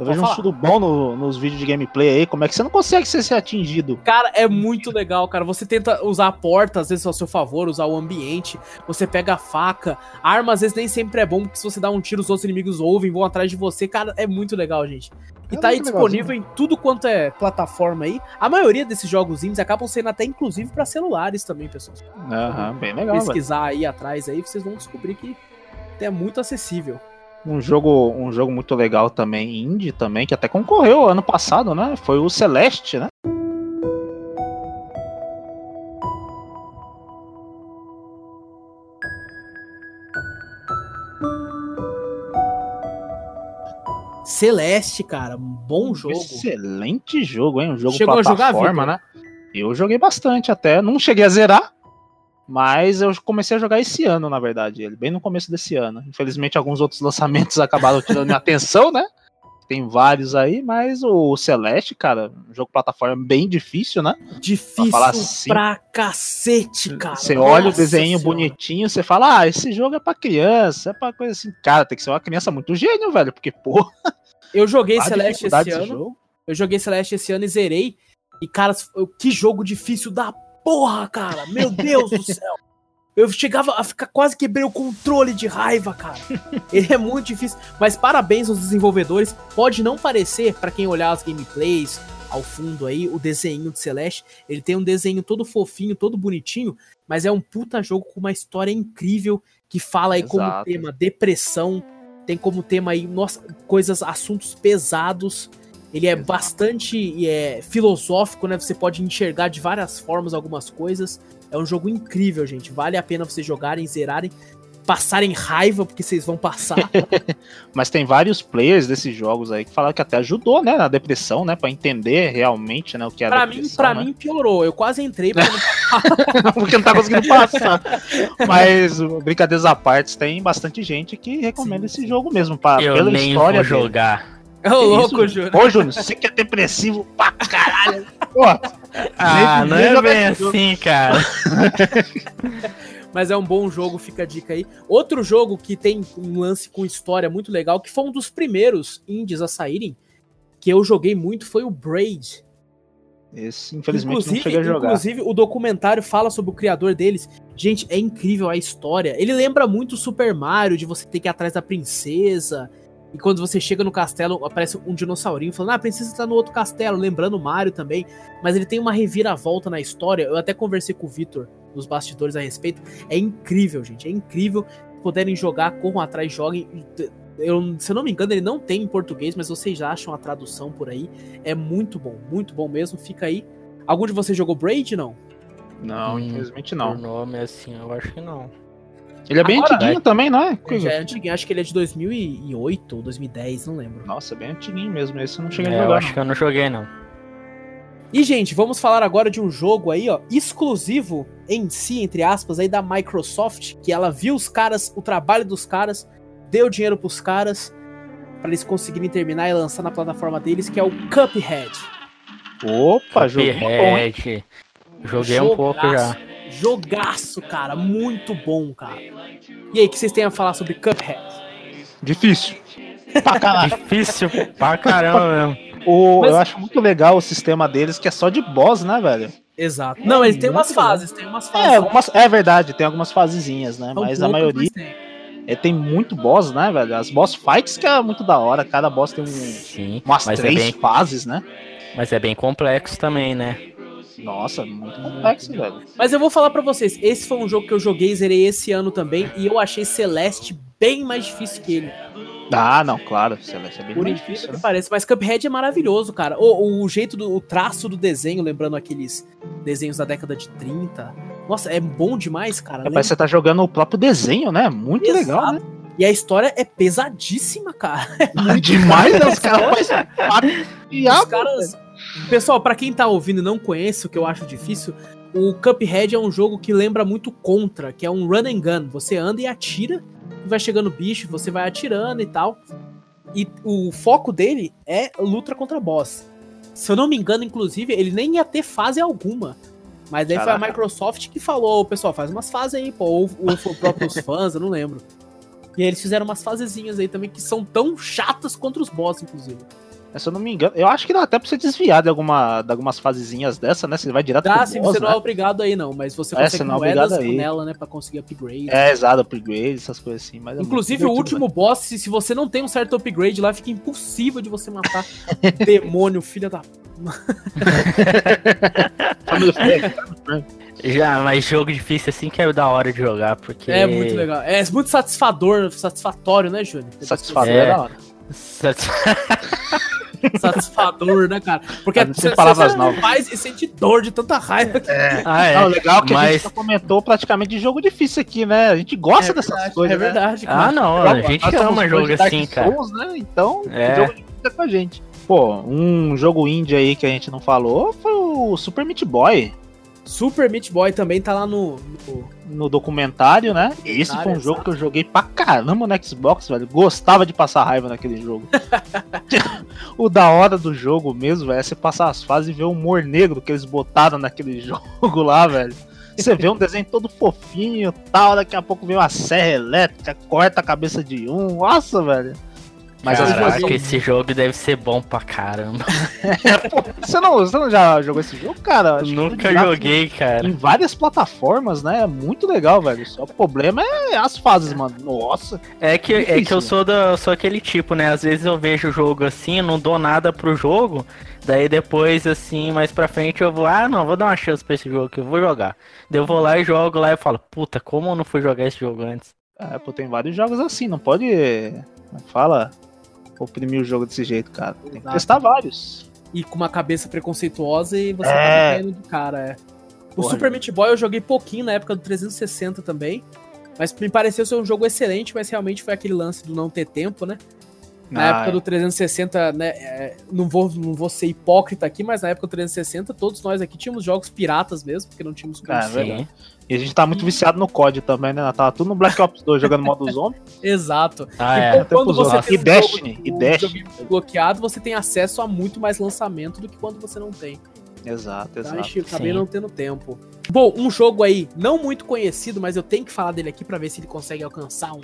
Eu vejo um estudo bom no- nos vídeos de gameplay aí. Como é que você não consegue ser, ser atingido? Cara, é muito legal, cara. Você tenta usar a porta, às vezes ao seu favor, usar o ambiente. Você pega a faca. A arma, às vezes, nem sempre é bom, porque se você dá um tiro, os outros inimigos ouvem, vão atrás de você. Cara, é muito legal, gente. E tá aí disponível em tudo quanto é plataforma aí. A maioria desses jogos indies acabam sendo até inclusive pra celulares também, pessoal. Se Aham, bem legal, velho. pesquisar aí atrás aí, vocês vão descobrir que é muito acessível. Um jogo, um jogo muito legal também, indie também, que até concorreu ano passado, né? Foi o Celeste, né? Celeste, cara, um bom jogo. Excelente jogo, hein? Um jogo Chegou a jogar, plataforma, né? Eu joguei bastante até. Não cheguei a zerar, mas eu comecei a jogar esse ano, na verdade. Ele bem no começo desse ano. Infelizmente, alguns outros lançamentos acabaram tirando minha atenção, né? Tem vários aí, mas o Celeste, cara, um jogo plataforma bem difícil, né? Difícil falar assim, pra cacete, cara. Você olha o desenho Senhora. bonitinho, você fala, ah, esse jogo é pra criança, é pra coisa assim. Cara, tem que ser uma criança muito gênio, velho, porque, pô, Eu joguei Celeste esse ano. jogo. Eu joguei Celeste esse ano e zerei. E, cara, que jogo difícil da porra, cara. Meu Deus do céu. Eu chegava a ficar quase quebrei o controle de raiva, cara. Ele é muito difícil. Mas parabéns aos desenvolvedores. Pode não parecer, pra quem olhar as gameplays ao fundo aí, o desenho de Celeste. Ele tem um desenho todo fofinho, todo bonitinho. Mas é um puta jogo com uma história incrível. Que fala aí como Exato. tema depressão. Tem como tema aí, nossa, coisas, assuntos pesados. Ele é Exato. bastante é, filosófico, né? Você pode enxergar de várias formas algumas coisas. É um jogo incrível, gente. Vale a pena vocês jogarem, zerarem. passarem raiva porque vocês vão passar. Mas tem vários players desses jogos aí que falaram que até ajudou, né, na depressão, né, para entender realmente, né, o que é pra a mim, depressão. pra né? mim piorou. Eu quase entrei pra não porque não tá conseguindo passar. Mas brincadeiras à parte, tem bastante gente que recomenda Sim, esse jogo mesmo, pra, Eu pela nem história vou dele. jogar. Ô, Que louco, Júnior. Ô, Júnior, você que é depressivo pra caralho. Pô, Ah, não é bem assim, cara. Mas é um bom jogo, fica a dica aí. Outro jogo que tem um lance com história muito legal, que foi um dos primeiros indies a saírem, que eu joguei muito, foi o Braid. esse, infelizmente, não cheguei a jogar. inclusive, o documentário fala sobre o criador deles. Gente, é incrível a história. Ele lembra muito o Super Mario, de você ter que ir atrás da princesa. E quando você chega no castelo, aparece um dinossaurinho falando: Ah, a princesa tá no outro castelo, lembrando o Mario também. Mas ele tem uma reviravolta na história. Eu até conversei com o Vitor nos bastidores a respeito. É incrível, gente. É incrível. Puderem jogar, corram atrás, joguem. Eu, se eu não me engano, ele não tem em português, mas vocês já acham a tradução por aí. É muito bom, muito bom mesmo. Fica aí. Algum de vocês jogou Braid, não? Não, Hum, infelizmente O não. nome assim, eu acho que não. Ele é bem Agora, antiguinho também, não é? Ele já é antiguinho, acho que ele é de 2008 ou 2010, não lembro. Nossa, é bem antiguinho mesmo. Esse eu não cheguei É, a eu jogar. acho que eu não joguei, não. E, gente, vamos falar agora de um jogo aí, ó, exclusivo em si, entre aspas, aí da Microsoft, que ela viu os caras, o trabalho dos caras, deu dinheiro pros caras, pra eles conseguirem terminar e lançar na plataforma deles, que é o Cuphead. não. Opa, jogo bom, hein? Cuphead. Joguei um pouco já. Jogaço, cara, muito bom, cara. E aí, o que vocês têm a falar sobre Cuphead? Difícil. Pra caralho. Difícil pra caramba mesmo. O, Mas- Eu acho muito legal o sistema deles, que é só de boss, né, velho? Exato. Não, ele tem umas legal. fases, tem umas fases. É, algumas, é verdade, tem algumas fasezinhas, né? São mas a maioria mas é, tem muito boss, né, velho? As boss fights que é muito da hora. Cada boss tem um, Sim, umas mas é, três bem, fases, né? mas é bem complexo também, né? Nossa, muito complexo, velho. Mas eu vou falar pra vocês, esse foi um jogo que eu joguei, zerei esse ano também, e eu achei Celeste bem mais difícil que ele. Ah, não, claro. Celeste é bem Por mais difícil, que né? pareça. Mas Cuphead é maravilhoso, cara. O, o jeito do o traço do desenho, lembrando aqueles desenhos da década de 30. Nossa, é bom demais, cara. É, parece que você tá jogando o próprio desenho, né? Muito Exato. legal, né? E a história é pesadíssima, cara. Demais, né? Os caras fazem e Os caras. Pessoal, pra quem tá ouvindo e não conhece, o que eu acho difícil, o Cuphead é um jogo que lembra muito Contra, que é um run and gun. Você anda e atira, e vai chegando bicho, você vai atirando e tal. E o foco dele é luta contra boss. Se eu não me engano, inclusive, ele nem ia ter fase alguma. Mas daí foi a Microsoft que falou, pessoal, faz umas fases aí, pô. Ou, ou foi o próprio os fãs, eu não lembro. E aí eles fizeram umas fasezinhas aí também que são tão chatas contra os boss, inclusive. Se eu não me engano, eu acho que dá até pra você desviar de, alguma, de algumas fasezinhas dessa, né? Você vai direto Dá, pro sim, boss, você não né? é obrigado aí, não, mas você É, consegue você não é moedas aí. nela, né, pra conseguir upgrade. É, exato, upgrade, essas coisas assim. Mas é Inclusive, o muito último boss, se, se você não tem um certo upgrade lá, fica impossível de você matar. Demônio, filha da. Já, mas jogo difícil assim que é da hora de jogar, porque. É muito legal. É muito satisfador, satisfatório, né, Júnior? Satisfatório É. é da hora. Satis- Satisfador, né, cara? Porque você, palavras novas. faz e sente dor de tanta raiva. que- Ah, é. Não, o legal é que a mas- gente já comentou praticamente de jogo difícil aqui, né? A gente gosta dessas verdade, coisas, É né? verdade, cara. Ah, não, a gente Nós ama fãs jogo de Dark assim, cara. Souls, né? Então, É. jogo difícil é com a gente. Pô, um jogo indie aí que a gente não falou foi o Super Meat Boy. Super Meat Boy também tá lá no. no- no documentário, né? Esse foi um Documentário, jogo exato. que eu joguei pra caramba no Xbox, velho. Gostava de passar raiva naquele jogo. o da hora do jogo mesmo, velho, é você passar as fases e ver o humor negro que eles botaram naquele jogo lá, velho. Você vê um desenho todo fofinho e tal, daqui a pouco vem uma serra elétrica, corta a cabeça de um. Nossa, velho. Mas as Caraca, esse jogo deve ser bom pra caramba. você, não, você não já jogou esse jogo, cara? Acho Nunca joguei, cara. Em várias plataformas, né? É muito legal, velho. Só o problema é as fases, mano. Nossa. É que, é que eu sou, da, sou aquele tipo, né? Às vezes eu vejo o jogo assim, não dou nada pro jogo. Daí depois, assim, mais pra frente eu vou, ah, não, vou dar uma chance pra esse jogo que eu vou jogar. Daí eu vou lá e jogo lá e falo, puta, como eu não fui jogar esse jogo antes? É, pô, tem vários jogos assim, não pode. como é Fala. Oprimir o jogo desse jeito, cara. Tem que Exato. testar vários. E com uma cabeça preconceituosa e você É. acaba caindo de cara, é. O Porra. Super Meat Boy eu joguei pouquinho na época do 360 também. Mas me pareceu ser um jogo excelente, mas realmente foi aquele lance do não ter tempo, né? Na Ah, época é. do 360, né? é, não, vou, não vou ser hipócrita aqui, mas na época do 360, todos nós aqui tínhamos jogos piratas mesmo, porque não tínhamos Ah, é condição. verdade. E a gente tá muito viciado no COD também, né? Tava tudo no Black Ops 2 jogando modo zombie. Exato. Ah, E é. quando- quando você tem E um Destiny, jogo- e um Destiny. bloqueado, você tem acesso a muito mais lançamento do que quando você não tem. Exato, Então, a exato. gente acabei Sim. não tendo tempo. Bom, um jogo aí não muito conhecido, mas eu tenho que falar dele aqui pra ver se ele consegue alcançar um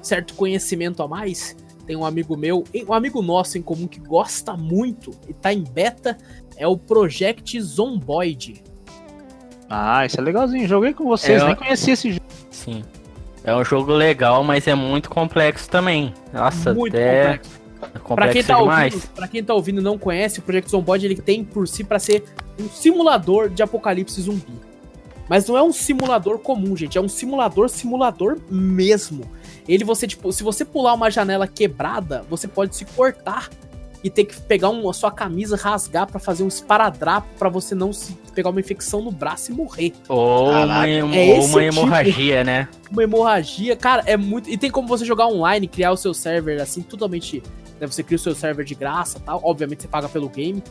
certo conhecimento a mais. Tem um amigo meu, um amigo nosso em comum que gosta muito e tá em beta, é o Project Zomboid. Ah, isso é legalzinho. Joguei com vocês, É, nem eu- conhecia esse jogo. Sim. É um jogo legal, mas é muito complexo também. Nossa, muito até complexo. é Pra quem, tá demais. ouvindo, pra quem tá ouvindo e não conhece, o Project Zomboid ele tem por si pra ser um simulador de apocalipse zumbi. Mas não é um simulador comum, gente, é um simulador simulador mesmo. Ele você tipo, se você pular uma janela quebrada, você pode se cortar e ter que pegar um, a sua camisa, rasgar pra fazer um esparadrapo pra você não se pegar uma infecção no braço e morrer. Ou uma. É uma tipo. hemorragia, né? Uma hemorragia, cara, é muito. E tem como você jogar online, criar o seu server assim, totalmente. Né, você cria o seu server de graça tal. Obviamente você paga pelo game.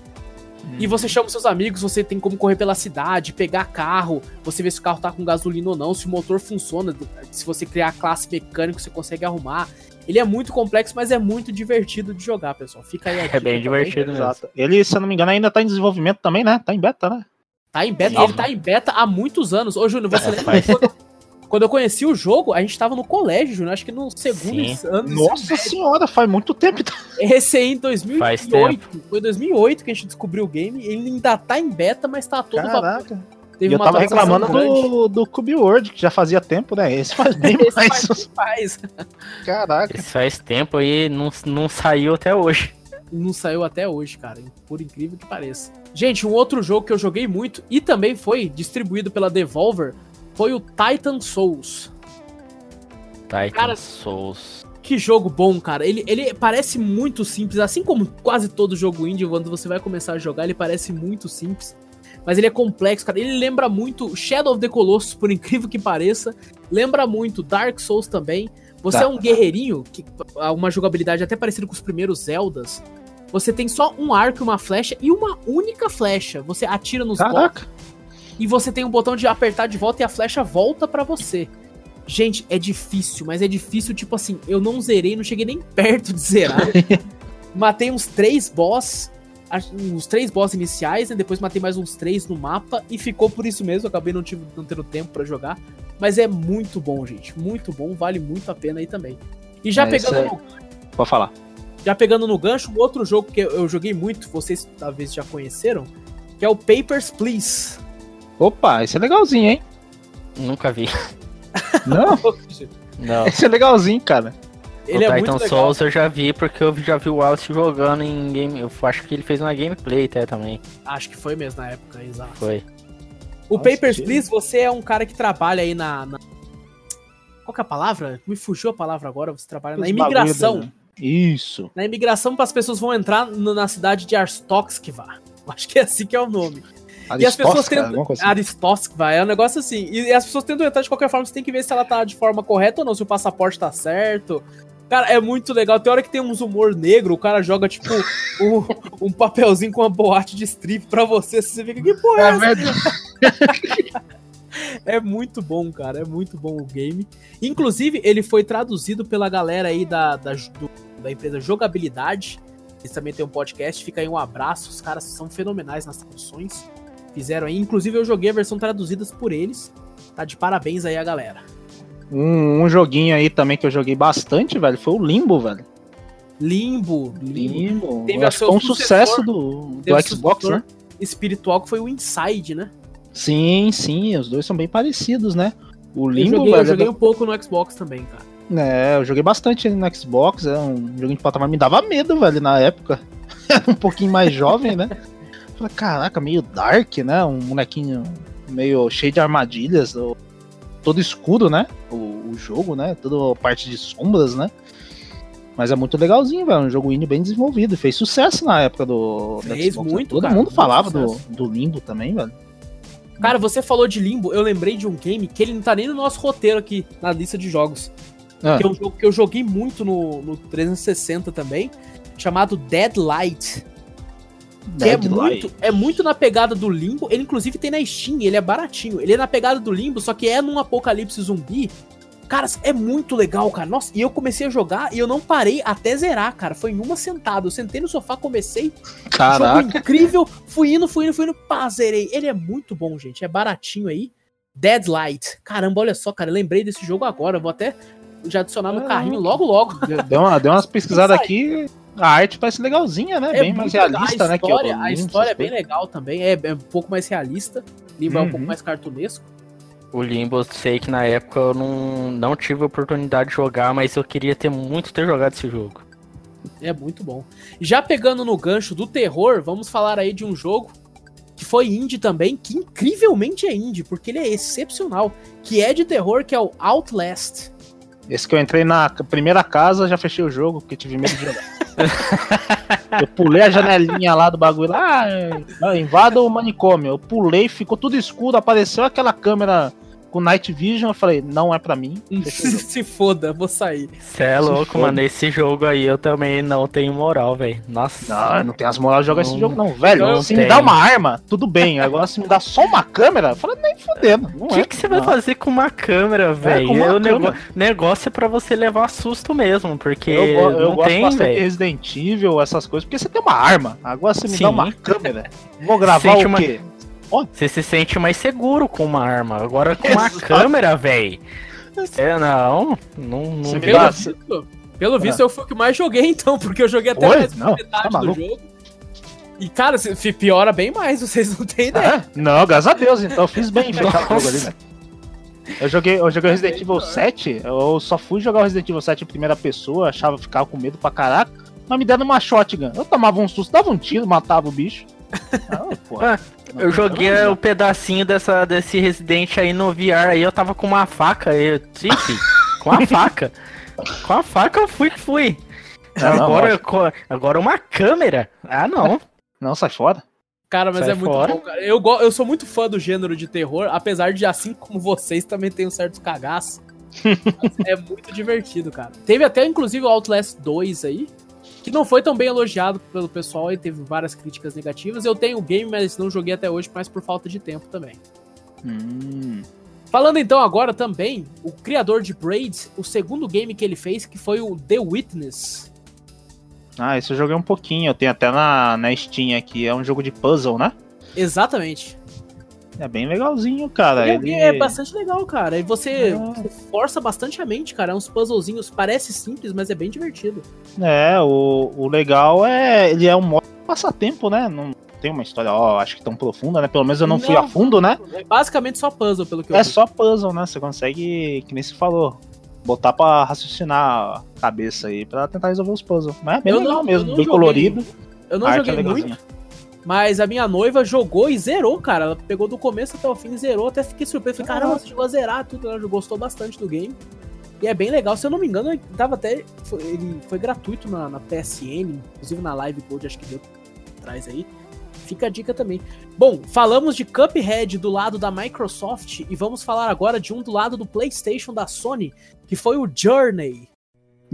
E você chama os seus amigos, você tem como correr pela cidade, pegar carro, você vê se o carro tá com gasolina ou não, se o motor funciona, se você criar a classe mecânica, você consegue arrumar. Ele é muito complexo, mas é muito divertido de jogar, pessoal. Fica aí a É dica bem divertido. Exato. Ele, se eu não me engano, ainda tá em desenvolvimento também, né? Tá em beta, né? Tá em beta, Sim. ele tá em beta há muitos anos. Ô, Júnior, você É, lembra quando, quando eu conheci o jogo, a gente tava no colégio, Júnior, acho que no segundo Sim. ano Nossa senhora, faz muito tempo. então. Esse aí em Faz 2008. Foi em 2008 que a gente descobriu o game. Ele ainda tá em beta, mas tá todo vapor. Caraca. Teve E eu tava reclamando grande. do, do Cube World, que já fazia tempo, né? Esse faz bem Esse mais. faz, faz. Caraca. Isso faz tempo aí, não, não saiu até hoje. Não saiu até hoje, cara. Por incrível que pareça. Gente, um outro jogo que eu joguei muito e também foi distribuído pela Devolver foi o Titan Souls. Titan Cara- Souls. Que jogo bom, cara. Ele, ele parece muito simples, assim como quase todo jogo indie, quando você vai começar a jogar, ele parece muito simples. Mas ele é complexo, cara. Ele lembra muito Shadow of the Colossus, por incrível que pareça. Lembra muito Dark Souls também. Você Tá. é um guerreirinho, que uma jogabilidade até parecida com os primeiros Zeldas. Você tem só um arco e uma flecha e uma única flecha. Você atira nos Caraca. E você tem um botão de apertar de volta e a flecha volta pra você. Gente, é difícil, mas é difícil, tipo assim, eu não zerei, não cheguei nem perto de zerar. matei uns três boss, uns três boss iniciais, né? Depois matei mais uns três no mapa e ficou por isso mesmo, acabei não, tive, não tendo tempo pra jogar. Mas é muito bom, gente, muito bom, vale muito a pena aí também. E já É, pegando no Pode falar. já pegando no gancho, um outro jogo que eu eu joguei muito, vocês talvez já conheceram, que é o Papers, Please. Opa, esse é legalzinho, hein? Nunca vi. Não, Não. esse é legalzinho, cara. Ele o é Titan muito legal. Souls eu já vi porque eu já vi o Wallace jogando em game. Eu acho que ele fez uma gameplay até também. Acho que foi mesmo na época, exato. Foi. O Nossa, Papers, que- Please, você é um cara que trabalha aí na, na- Qual que é a palavra? Me fugiu a palavra agora. Você trabalha na Os imigração. bagulho da- Isso. Na imigração, para as pessoas vão entrar na cidade de Arstotzkva. Acho que é assim que é o nome. E as pessoas tentam. assim. Aristotzkva, é um negócio assim. E as pessoas tentam entrar de qualquer forma, você tem que ver se ela tá de forma correta ou não, se o passaporte tá certo. Cara, é muito legal. Tem hora que tem uns humor negro, o cara joga, tipo, um, um papelzinho com uma boate de strip pra você. Você fica, que porra é É essa? É muito bom, cara. É muito bom o game. Inclusive, ele foi traduzido pela galera aí da, da, do- da empresa Jogabilidade. Eles também tem um podcast. Fica aí um abraço. Os caras são fenomenais nas traduções. Fizeram aí. Inclusive, eu joguei a versão traduzidas por eles. Tá de parabéns aí a galera. Um, um joguinho aí também que eu joguei bastante, velho, foi o Limbo, velho. Limbo. Limbo. Limbo. Teve eu acho foi um sucesso do, do Xbox, né? Espiritual que foi o Inside, né? Sim, sim, os dois são bem parecidos, né? O Eu Limbo, joguei, eu velho, joguei é um pouco no Xbox também, cara. É, eu joguei bastante no Xbox, é um joguinho de plataforma, me dava medo, velho, na época. Era um pouquinho mais jovem, né? Falei, caraca, meio dark, né? Um bonequinho meio cheio de armadilhas, todo escuro, né? O, o jogo, né? Toda parte de sombras, né? Mas é muito legalzinho, velho. Um jogo indie bem desenvolvido. Fez sucesso na época do, Fez Xbox, né? muito, Todo cara, mundo muito falava do, do Limbo também, velho. Cara, você falou de Limbo, eu lembrei de um game que ele não tá nem no nosso roteiro aqui, na lista de jogos. Ah. Que é um jogo que eu joguei muito no, no 360 também, chamado Deadlight. Que é Deadlight. muito, é muito na pegada do Limbo. Ele, inclusive, tem na Steam, ele é baratinho. Ele é na pegada do Limbo, só que é num apocalipse zumbi. Cara, é muito legal, cara. Nossa, e eu comecei a jogar e eu não parei até zerar, cara. Foi em uma sentada. Eu sentei no sofá, comecei. Caraca. Jogo incrível. Fui indo, fui indo, fui indo. Pá, zerei. Ele é muito bom, gente. É baratinho aí. Deadlight. Caramba, olha só, cara. Eu lembrei desse jogo agora. Eu vou até já adicionar no Ah. carrinho logo, logo. Deu, uma, deu umas pesquisadas aqui. A arte parece legalzinha, né? Bem mais É muito legal. realista, a né? que o a história é bem legal também. É, é um pouco mais realista. Limbo é um Uhum. pouco mais cartunesco. O Limbo, eu sei que na época eu não, não tive a oportunidade de jogar, mas eu queria ter muito ter jogado esse jogo. É muito bom. Já pegando no gancho do terror, vamos falar aí de um jogo que foi indie também, que incrivelmente é indie, porque ele é excepcional, que é de terror, que é o Outlast. Esse que eu entrei na primeira casa, já fechei o jogo, porque tive medo de jogar. eu pulei a janelinha lá do bagulho lá, invada o manicômio. Eu pulei, ficou tudo escuro, apareceu aquela câmera com night vision, eu falei, não é pra mim. Se foda, vou sair. Cê é louco, mano. Esse jogo aí eu também não tenho moral, velho. Nossa. Não, eu não tenho as moral de jogar esse Não- jogo, não. Velho, não se me dá uma arma, tudo bem. Agora, se me dá só uma câmera, eu falo, nem fodendo. O que, é. que você vai fazer com uma câmera, velho? uma o nego- negócio é pra você levar susto mesmo, porque Eu, go- eu não gosto tem, bastante velho. Resident Evil, essas coisas, porque você tem uma arma. Agora você me Sim. dá uma câmera. Vou gravar Sente o uma- quê? Você se sente mais seguro com uma arma. Agora com uma Exato. câmera, velho. É, não, não, não Pelo dá- visto, pelo visto eu fui o que mais joguei, então, porque eu joguei até Oi? mais Não, metade tá do jogo. E, cara, se- piora bem mais, vocês não têm ideia. É? Não, graças a Deus, então eu fiz bem em fechar o jogo ali, né? Eu joguei, eu joguei Resident Evil 7, eu só fui jogar o Resident Evil 7 em primeira pessoa, achava ficava com medo pra caraca, mas me deram uma shotgun. Eu tomava um susto, dava um tiro, matava o bicho. Ah, Eu joguei o pedacinho dessa, desse Resident aí no VR, aí eu tava com uma faca, eu, enfim, com a faca. Com a faca eu fui que fui. Não, não, agora, co- agora uma câmera? Ah, não. Não, sai fora. Cara, mas Sai é muito fora. bom, cara. Eu, eu sou muito fã do gênero de terror, apesar de, assim como vocês, também tem um certo cagaço. É muito divertido, cara. Teve até, inclusive, o Outlast 2 aí, que não foi tão bem elogiado pelo pessoal e teve várias críticas negativas. Eu tenho o game, mas não joguei até hoje, mas por falta de tempo também. Hum. Falando então agora também, o criador de Braid, o segundo game que ele fez, que foi o The Witness. Ah, esse eu joguei um pouquinho, eu tenho até na, na Steam aqui, é um jogo de puzzle, né? Exatamente. É bem legalzinho, cara. E Ele... É bastante legal, cara. E você, É. você força bastante a mente, cara. É uns puzzlezinhos, parece simples, mas é bem divertido. É, o, o legal é. Ele é um modo passatempo, né? Não tem uma história, ó, acho que tão profunda, né? Pelo menos eu não, fui Não. a fundo, né? É basicamente só puzzle, pelo que eu É vi. só puzzle, né? Você consegue, que nem se falou, botar pra raciocinar a cabeça aí pra tentar resolver os puzzles. Mas é bem Eu legal não- mesmo, bem joguei. colorido. Eu não arte joguei é muito, mas a minha noiva jogou e zerou, cara. Ela pegou do começo até o fim e zerou. Até fiquei surpreso. Falei, caramba, você chegou a zerar tudo. Ela gostou bastante do game. E é bem legal. Se eu não me engano, ele tava até. foi- ele foi gratuito na, na PSN, inclusive na Live Gold, acho que deu atrás aí. Fica a dica também. Bom, falamos de Cuphead do lado da Microsoft e vamos falar agora de um do lado do PlayStation da Sony, que foi o Journey.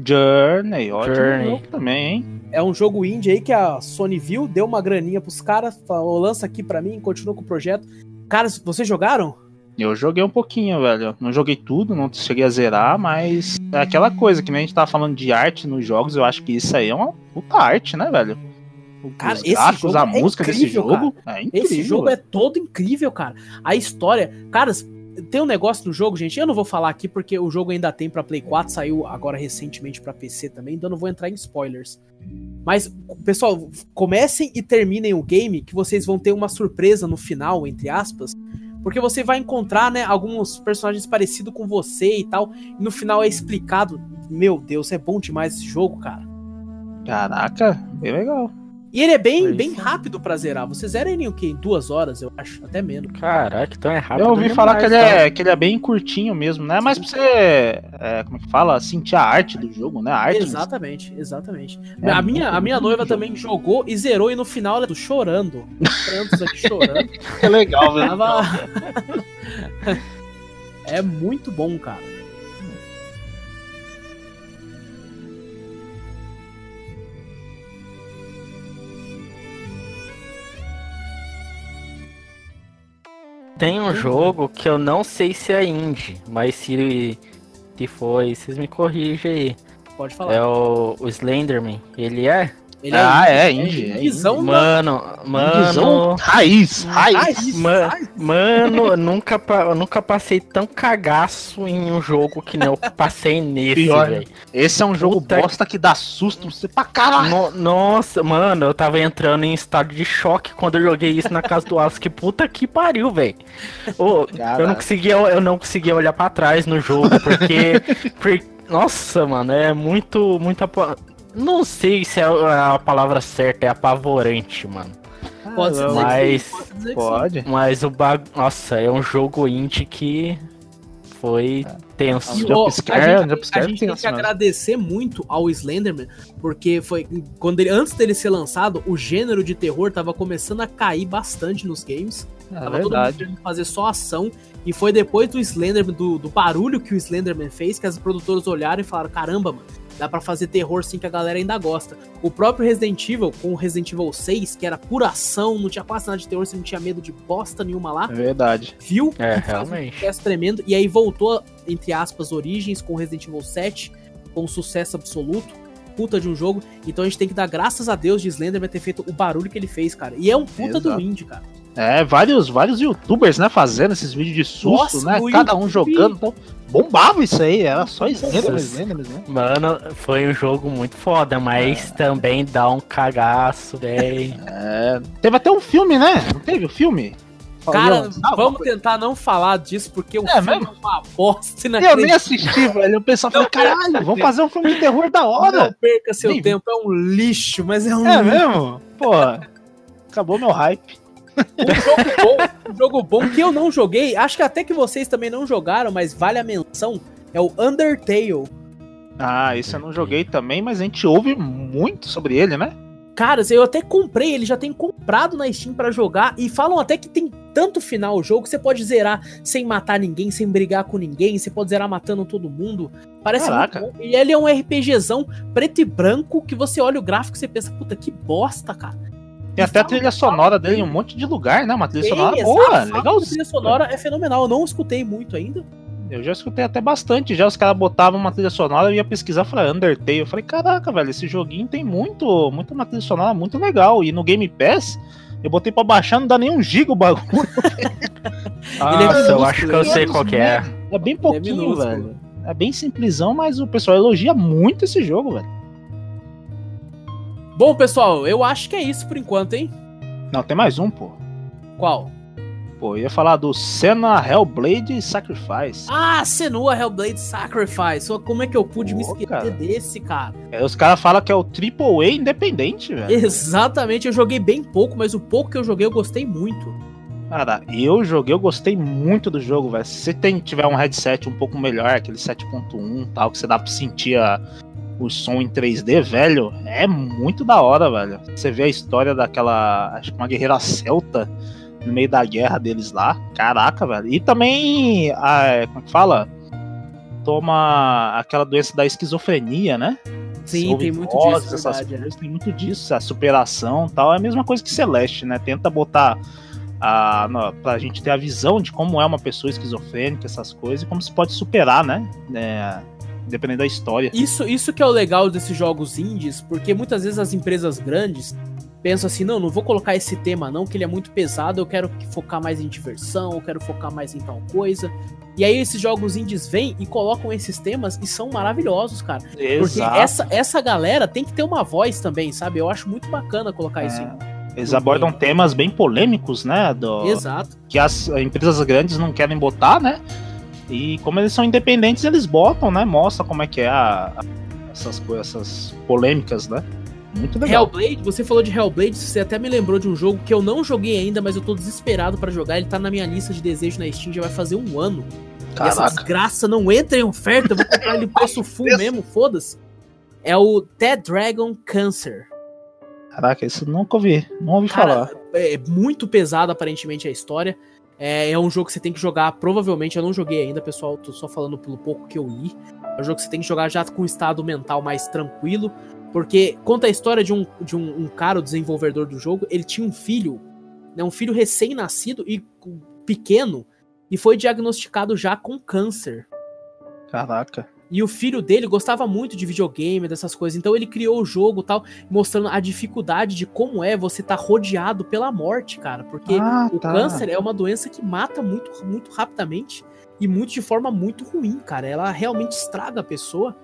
Journey, ótimo Journey. jogo também, hein? É um jogo indie aí que a Sony viu, deu uma graninha pros caras, falou, lança aqui pra mim, continua com o projeto. Caras, vocês jogaram? Eu joguei um pouquinho, velho. Não joguei tudo, não cheguei a zerar, mas é aquela coisa que nem a gente tava falando de arte nos jogos, eu acho que isso aí é uma puta arte, né, velho? Cara, Os esse gráficos, jogo a é música desse incrível, jogo é incrível. Esse jogo é todo incrível, cara. A história, caras, tem um negócio no jogo, gente, eu não vou falar aqui porque o jogo ainda tem pra Play 4, saiu agora recentemente pra PC também, então não vou entrar em spoilers. Mas, pessoal, comecem e terminem o game que vocês vão ter uma surpresa no final, entre aspas, porque você vai encontrar, né, alguns personagens parecidos com você e tal, e no final é explicado. Meu Deus, é bom demais esse jogo, cara. Caraca, bem legal. E ele é bem, Pois bem é. rápido pra zerar. Você zera ele em o quê? Em duas horas, eu acho. Até menos. Caraca, então é rápido. Eu ouvi falar que ele, é, que ele é bem curtinho mesmo, né? Mas pra você, é, como é que fala? Sentir a arte do jogo, né? A arte. Exatamente, exatamente. É a, minha, a minha noiva jogo. também jogou e zerou, e no final ela chorando. Prantos aqui chorando. É legal, velho. Tava... é muito bom, cara. Tem um jogo que eu não sei se é indie, mas se, se foi, vocês me corrigem aí. Pode falar. É o, o Slenderman. Ele é? Ele Ah, é, indie, é indizão, Mano, Indizão mano. Raiz, raiz. Raiz. Ma- Mano, eu nunca, eu nunca passei tão cagaço em um jogo que nem eu passei nesse, velho. Esse é um jogo Puta bosta que dá susto você pra caralho. No- nossa, mano, eu tava entrando em estado de choque quando eu joguei isso na casa do Wallace. Que puta que pariu, velho. Ô, eu não conseguia, eu não conseguia olhar pra trás no jogo, porque, por- nossa, mano, é muito, muito não sei se é a palavra certa, é apavorante, mano. Pode dizer Mas- sim, pode dizer. Mas o bag... Nossa, é um jogo indie que foi tenso. E, Jump ó, scare, a gente, a gente tem tem que agradecer muito ao Slenderman, porque foi quando ele, antes dele ser lançado, o gênero de terror tava começando a cair bastante nos games. É Tava todo mundo verdade. querendo fazer só ação. E foi depois do Slenderman, do, do barulho que o Slenderman fez, que as produtoras olharam e falaram: caramba, mano, dá pra fazer terror sim que a galera ainda gosta. O próprio Resident Evil, com o Resident Evil 6, que era pura ação, não tinha quase nada de terror, você não tinha medo de bosta nenhuma lá, É verdade. viu É, faz um realmente. sucesso tremendo. E aí voltou, entre aspas, origens com Resident Evil 7, com um sucesso absoluto. Puta de um jogo. Então a gente tem que dar graças a Deus de Slenderman ter feito o barulho que ele fez, cara. E é um puta do Exato. indie, cara. É, vários, vários youtubers, né, fazendo esses vídeos de susto, Nossa, né? Cada um jogando. Então, bombava isso aí, era só. Slenderman, né? Mano, foi um jogo muito foda, mas também dá um cagaço, velho. É, teve até um filme, né? Não teve o filme? Cara, vamos tentar não falar disso, porque o É filme mesmo? é uma bosta Eu nem assisti, velho. Eu pensava, Não, falei, caralho, vamos fazer um filme de terror da Não hora. perca seu vi. tempo, é um lixo, mas é um É lixo. mesmo? Pô, acabou meu hype. Um jogo bom, um jogo bom que eu não joguei, acho que até que vocês também não jogaram, mas vale a menção, é o Undertale. Ah, esse eu não joguei também, mas a gente ouve muito sobre ele, né? Cara, eu até comprei, ele já tem comprado na Steam pra jogar e falam até que tem tanto final o jogo que você pode zerar sem matar ninguém, sem brigar com ninguém, você pode zerar matando todo mundo. Parece Caraca. muito bom. E ele é um RPGzão preto e branco que você olha o gráfico e você pensa, puta, que bosta, cara. Tem até a trilha sonora dele em um monte de lugar, né? Uma trilha Tem, sonora exato, boa, legal. A trilha sonora é fenomenal, eu não escutei muito ainda. Eu já escutei até bastante. Já os caras botavam uma trilha sonora, eu ia pesquisar, falei, Undertale. Eu falei, caraca, velho, esse joguinho tem muito, muito uma trilha sonora muito legal. E no Game Pass, eu botei pra baixar, não dá nem um giga o bagulho. Nossa, eu minúsculo, acho que eu é sei qual que é. É bem pouquinho, minúsculo. velho. É bem simplesão, mas o pessoal elogia muito esse jogo, velho. Bom, pessoal, eu acho que é isso por enquanto, hein? Não, tem mais um, pô. Qual? Pô, eu ia falar do Senna Hellblade Sacrifice. Ah, Senua Hellblade Sacrifice. Como é que eu pude me Pô, esquecer cara. desse, cara? É, os caras falam que é o AAA independente, velho. Exatamente, eu joguei bem pouco, mas o pouco que eu joguei eu gostei muito. Cara, eu joguei, eu gostei muito do jogo, velho. Se você tem, tiver um headset um pouco melhor, aquele 7.1 tal, que você dá pra sentir a- o som em 3D, velho, é muito da hora, velho. Você vê a história daquela, acho que uma guerreira celta no meio da guerra deles lá. Caraca, velho. E também, a, como é que fala? Toma aquela doença da esquizofrenia, né? Sim, tem muito disso, essas verdade, é. coisas, tem muito disso, a superação e tal. É a mesma coisa que Celeste, né? Tenta botar a, na, pra gente ter a visão de como é uma pessoa esquizofrênica, essas coisas, e como se pode superar, né? É, dependendo da história. Isso, isso que é o legal desses jogos indies, porque muitas vezes as empresas grandes pensam assim, não, não vou colocar esse tema não, que ele é muito pesado, eu quero focar mais em diversão, eu quero focar mais em tal coisa. E aí esses jogos indies vêm e colocam esses temas e são maravilhosos, cara. Porque Exato. essa, essa galera tem que ter uma voz também, sabe? Eu acho muito bacana colocar isso. em- Eles abordam temas bem polêmicos, né? Do, Exato. que as empresas grandes não querem botar, né? E como eles são independentes, eles botam, né? Mostra como é que é a, a- essas coisas, essas polêmicas, né? Muito legal. Hellblade, você falou de Hellblade, você até me lembrou de um jogo que eu não joguei ainda, mas eu tô desesperado pra jogar. Ele tá na minha lista de desejos na Steam, já vai fazer um ano. Essa desgraça não entra em oferta, eu vou comprar ele preço full mesmo, foda-se. É o Dead Dragon Cancer. Caraca, isso nunca ouvi. Não ouvi Cara, falar. é muito pesado aparentemente a história. É, é um jogo que você tem que jogar, provavelmente, eu não joguei ainda, pessoal, tô só falando pelo pouco que eu li. É um jogo que você tem que jogar já com um estado mental mais tranquilo, porque conta a história de um, de um, um cara, o desenvolvedor do jogo, ele tinha um filho, né, um filho recém-nascido e pequeno, e foi diagnosticado já com câncer. Caraca. E o filho dele gostava muito de videogame, dessas coisas. Então ele criou o jogo tal, mostrando a dificuldade de como é você estar rodeado pela morte, cara. Porque Ah, o tá. câncer é uma doença que mata muito, muito rapidamente e muito de forma muito ruim, cara. Ela realmente estraga a pessoa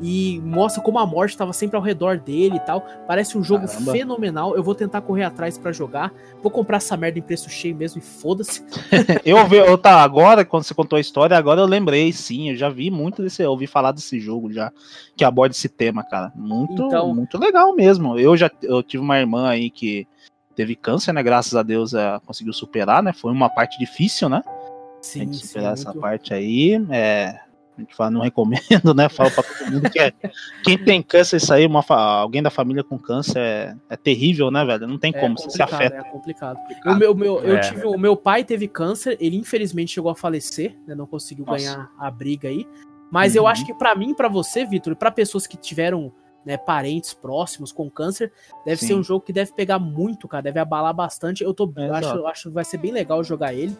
e mostra como a morte estava sempre ao redor dele e tal. Parece um jogo Caramba. fenomenal. Eu vou tentar correr atrás pra jogar. Vou comprar essa merda em preço cheio mesmo e foda-se. Eu ouvi, eu tá agora, quando você contou a história, agora eu lembrei, sim, eu já vi muito desse, eu ouvi falar desse jogo já, que aborda esse tema, cara. Muito, Então- muito legal mesmo. Eu já eu tive uma irmã aí que teve câncer, né? Graças a Deus ela conseguiu superar, né? Foi uma parte difícil, né? Tem Sim, que sim, superar essa muito- parte aí. É, a gente fala, não recomendo, né? Falo pra todo mundo que é, quem tem câncer, isso aí, uma, alguém da família com câncer é, é terrível, né, velho? Não tem É como, você se afeta. É complicado. O meu, meu- eu É. tive, o meu pai teve câncer, ele infelizmente chegou a falecer, né, não conseguiu Nossa. ganhar a briga aí. Mas eu Uhum. acho que pra mim, pra você, Vitor, e pra pessoas que tiveram né, parentes próximos com câncer, deve Sim. ser um jogo que deve pegar muito, cara, deve abalar bastante. Eu tô, É, eu acho, exato. eu acho que vai ser bem legal jogar ele.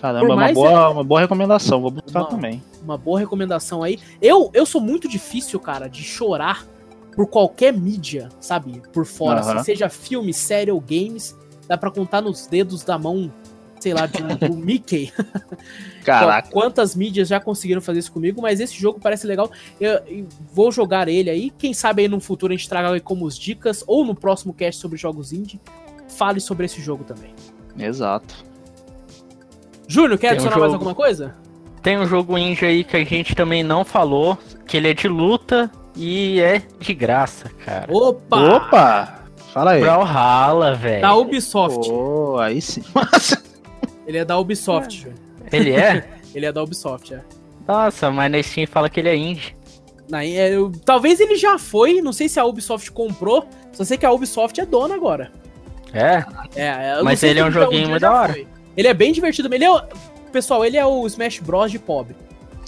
Caramba, uma boa, uma boa recomendação, vou buscar Uma- também. Uma boa recomendação aí. Eu, eu sou muito difícil, cara, de chorar por qualquer mídia, sabe? Por fora, Aham. assim, seja filme, série ou games, dá pra contar nos dedos da mão, sei lá, de do Mickey. Caraca. Quantas mídias já conseguiram fazer isso comigo, mas esse jogo parece legal. Eu, eu vou jogar ele aí. Quem sabe aí no futuro a gente traga aí como as dicas, ou no próximo cast sobre jogos indie, fale sobre esse jogo também. Exato. Júnior, quer Tem um adicionar mais alguma coisa? Tem um jogo indie aí que a gente também não falou, que ele é de luta e é de graça, cara. Opa! Opa! Fala aí. Brawlhalla, velho. Da Ubisoft. Pô, aí sim. Nossa. Ele é da Ubisoft, Júnior. Ele é? Ele é da Ubisoft, é. Nossa, mas na Steam fala que ele é indie. Na- é, eu- talvez ele já foi, não sei se a Ubisoft comprou, só sei que a Ubisoft é dona agora. É? É, eu não Mas sei ele é um joguinho muito da hora. foi. Ele é bem divertido. Ele é, o- pessoal, ele é o Smash Bros de pobre.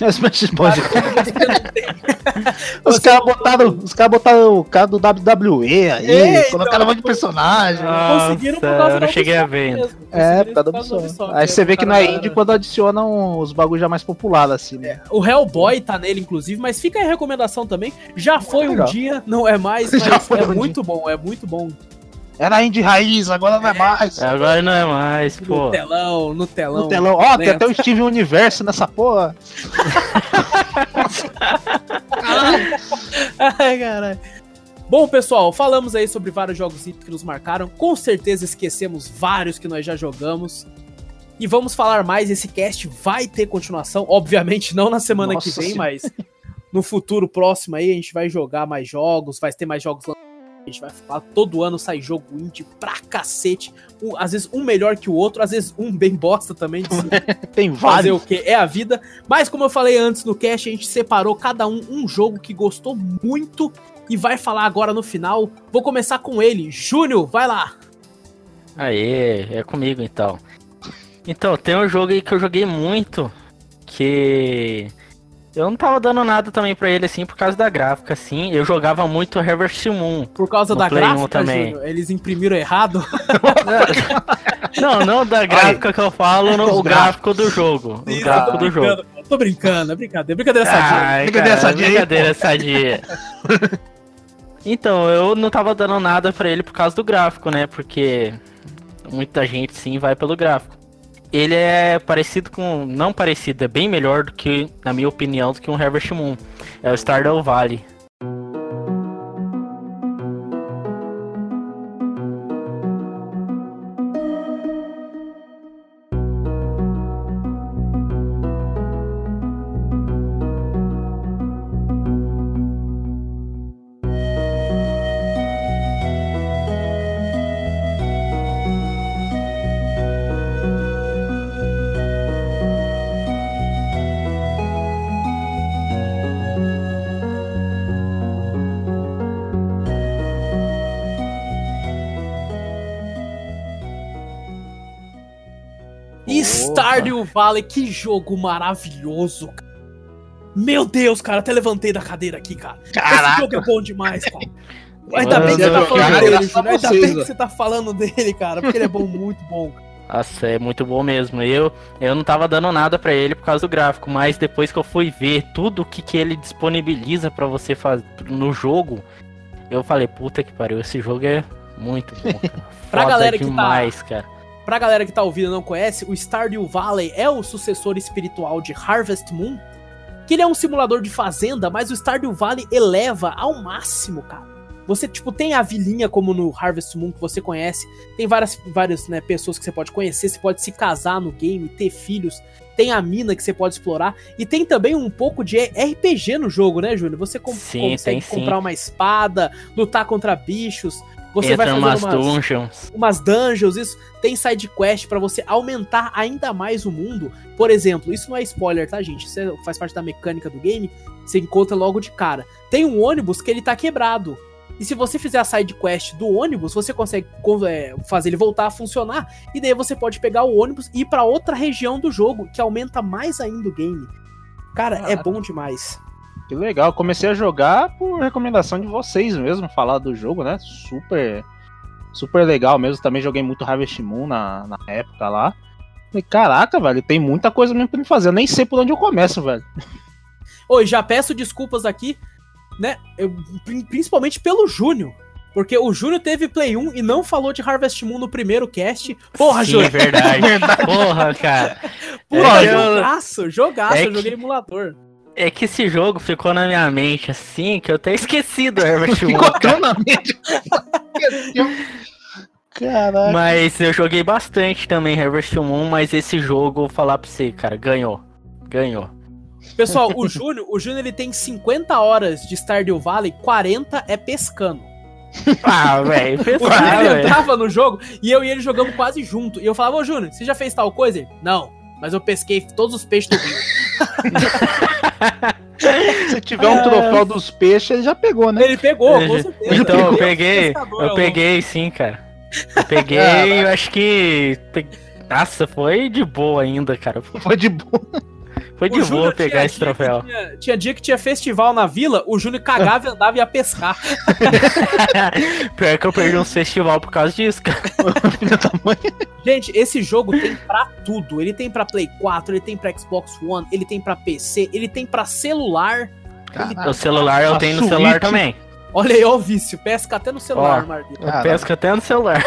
Os Smash Bros. Não tem- Os caras botaram, os cara botaram o cara do WWE aí, É, colocaram então, um monte de personagem. Ah, conseguiram por Nossa, causa eu não cheguei a ver. mesmo. É, por causa da Ubisoft. Ubisoft. Aí você vê que não é indie quando adicionam os bagulhos já mais populares, assim, né? O Hellboy tá nele, inclusive, mas fica aí a recomendação também. Já foi um legal. dia, não é mais, Já mas foi é um muito bom, é muito bom. Era indie raiz, agora não é mais. Agora não é mais, No pô. telão, no telão. No telão. Ó, tem Lento. até o Steven Universo nessa porra. Ai, caralho. Bom, pessoal, falamos aí sobre vários jogos que nos marcaram. Com certeza esquecemos vários que nós já jogamos. E vamos falar mais. Esse cast vai ter continuação. Obviamente, não na semana Nossa que vem, Senhora. mas no futuro próximo aí a gente vai jogar mais jogos. Vai ter mais jogos lançados. A gente vai falar, todo ano sai jogo indie pra cacete. Um- às vezes um melhor que o outro, às vezes um bem bosta também. Tem fazer vários. o que é a vida. Mas como eu falei antes no cast, a gente separou cada um um jogo que gostou muito e vai falar agora no final. Vou começar com ele, Júnior, vai lá. Aê, é comigo então. Então, tem um jogo aí que eu joguei muito, que eu não tava dando nada também pra ele assim por causa da gráfica assim. Eu jogava muito Harvest Moon. Por causa da Play 1 gráfica, também. Júnior, eles imprimiram errado. Não, não da gráfica que eu falo, no, o gráfico do jogo. O Isso, gráfico tô do jogo. Tô brincando, é brincadeira, brincadeira sadia. Ai, Brincadeira cara, sadia aí, Brincadeira sadia. Então, eu não tava dando nada pra ele por causa do gráfico, né? Porque muita gente sim vai pelo gráfico. Ele é parecido com. Não parecido, é bem melhor do que, na minha opinião, do que um Harvest Moon. É o Stardew Valley. Valley, que jogo maravilhoso, cara. Meu Deus, cara, até levantei da cadeira aqui, cara. Caraca. Esse jogo é bom demais, cara. Ainda bem que você tá falando dele. Ainda bem que você tá falando dele, cara, porque ele é bom, muito bom. Nossa, é muito bom mesmo. Eu, eu não tava dando nada pra ele por causa do gráfico, mas depois que eu fui ver tudo que, que ele disponibiliza pra você fazer no jogo, eu falei, puta que pariu, esse jogo é muito bom. Cara. Pra galera que tá- cara. Pra galera que tá ouvindo e não conhece, o Stardew Valley é o sucessor espiritual de Harvest Moon, que ele é um simulador de fazenda, mas o Stardew Valley eleva ao máximo, cara. Você, tipo, tem a vilinha como no Harvest Moon que você conhece, tem várias, várias né, pessoas que você pode conhecer, você pode se casar no game, ter filhos, tem a mina que você pode explorar, e tem também um pouco de RPG no jogo, né, Júnior? Você com- Sim, consegue tem sim. comprar uma espada, lutar contra bichos, você Entra vai umas fazer umas dungeons. umas dungeons, isso tem side quest pra você aumentar ainda mais o mundo. Por exemplo, isso não é spoiler, tá, gente? Isso é- faz parte da mecânica do game. Você encontra logo de cara. Tem um ônibus que ele tá quebrado. E se você fizer a side quest do ônibus, você consegue co- é, fazer ele voltar a funcionar. E daí você pode pegar o ônibus e ir pra outra região do jogo, que aumenta mais ainda o game. Cara, é bom demais. Que legal, eu comecei a jogar por recomendação de vocês mesmo, falar do jogo, né? Super, super legal mesmo. Também joguei muito Harvest Moon na, na época lá. Falei, caraca, velho, tem muita coisa mesmo pra me fazer. Eu nem sei por onde eu começo, velho. Oi, já peço desculpas aqui, né? eu- pri- principalmente pelo Júnior. Porque o Júnior teve Play 1 e não falou de Harvest Moon no primeiro cast. Porra, Júnior. verdade. Porra, cara. Porra, É eu- jogaço, jogaço, é eu joguei que- emulador. É que esse jogo ficou na minha mente assim, que eu até esqueci do Herbert. Ficou tão na mente. Caraca. Mas eu joguei bastante também Harvest Moon, mas esse jogo, vou falar pra você, cara, ganhou. Ganhou. Pessoal, o Júnior, o Júnior ele tem 50 horas de Stardew Valley, 40 é pescando. Ah, velho, O pessoal, Júnior ele entrava no jogo e eu e ele jogamos quase junto. E eu falava, ô Júnior, você já fez tal coisa? Ele, não, mas eu pesquei todos os peixes do rio. Se tiver um troféu dos peixes, ele já pegou, né? Ele pegou, com certeza. Então, eu é peguei, eu ao peguei sim, cara. Eu peguei, eu acho que. Nossa, foi de boa ainda, cara. Foi de boa. Foi de Júnior boa pegar tinha esse dia que troféu. Tinha, tinha dia que tinha festival na vila, o Júnior cagava e andava e ia pescar. Pior que eu perdi um festival por causa disso, cara. Gente, esse jogo tem pra tudo. Ele tem pra Play 4, ele tem pra Xbox One, ele tem pra PC, ele tem pra celular. O celular eu tenho no celular também. Olha aí, ó o vício. Pesca até no celular, Caraca. pesco até no celular.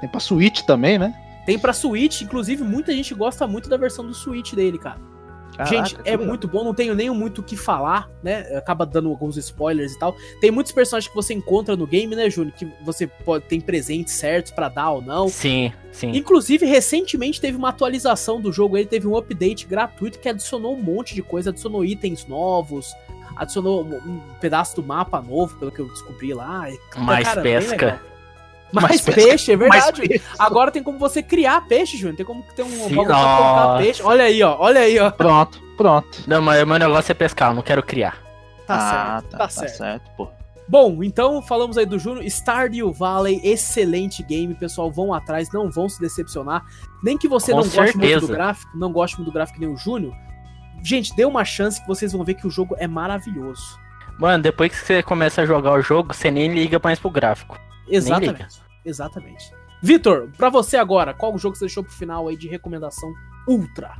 Tem pra Switch também, né? Tem pra Switch, inclusive muita gente gosta muito da versão do Switch dele, cara. Caraca, gente, é legal. muito bom, não tenho nem muito o que falar, né? Acaba dando alguns spoilers e tal. Tem muitos personagens que você encontra no game, né, Júnior? Que você pode tem presentes certos pra dar ou não. Sim, sim. Inclusive, recentemente teve uma atualização do jogo, ele teve um update gratuito que adicionou um monte de coisa, adicionou itens novos, adicionou um, pedaço do mapa novo, pelo que eu descobri lá. E, Mais cara, pesca. Mais, Mais pesca. peixe, é verdade. Peixe. Agora tem como você criar peixe, Júnior. Tem como ter um Sim, bagulho pra colocar peixe. Olha aí, ó. Olha aí, ó. Pronto, pronto. Não, mas o meu negócio é pescar, eu não quero criar. Tá ah, certo. tá, Tá, tá certo. certo, pô. Bom, então falamos aí do Júnior. Stardew Valley, excelente game, pessoal. Vão atrás, não vão se decepcionar. Nem que você Com não goste muito do certeza. gráfico, não goste muito do gráfico nem o Júnior. Gente, dê uma chance que vocês vão ver que o jogo é maravilhoso. Mano, depois que você começa a jogar o jogo, você nem liga mais pro gráfico. Exatamente. Exatamente. Vitor, pra você agora, qual o jogo que você deixou pro final aí de recomendação ultra?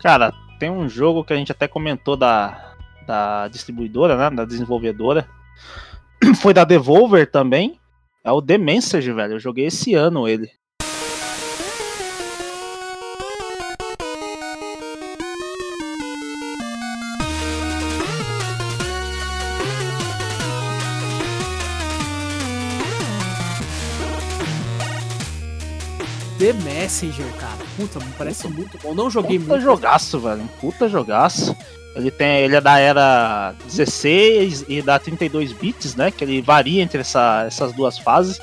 Cara, tem um jogo que a gente até comentou da, da distribuidora, né? Da desenvolvedora. Foi da Devolver também. É o The Message, velho. Eu joguei esse ano ele. The Messenger, cara. Puta, me parece muito bom. Não joguei Puta muito. jogaço, velho. Um puta jogaço. Ele, tem, ele é da era 16 e da 32 bits, né? Que ele varia entre essa- essas duas fases.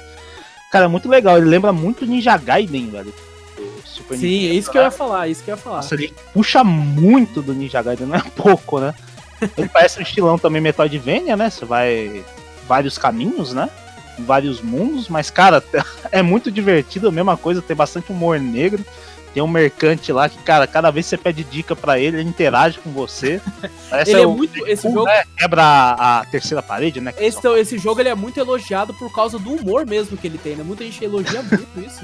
Cara, é muito legal. Ele lembra muito Ninja Gaiden, velho. Super Sim, é Nintendo, isso que né? eu ia falar, é isso que eu ia falar. Nossa, ele puxa muito do Ninja Gaiden, não é pouco, né? Ele parece um estilão também Metroidvania, né? Você vai vários caminhos, né? Vários mundos, mas cara, é muito divertido, a mesma coisa, tem bastante humor negro. Tem um mercante lá que, cara, cada vez que você pede dica pra ele, ele interage com você. Parece Ele é o- muito. Esse um, jogo, né, quebra a, a terceira parede, né? esse, só- esse jogo ele é muito elogiado por causa do humor mesmo que ele tem, né? Muita gente elogia muito isso.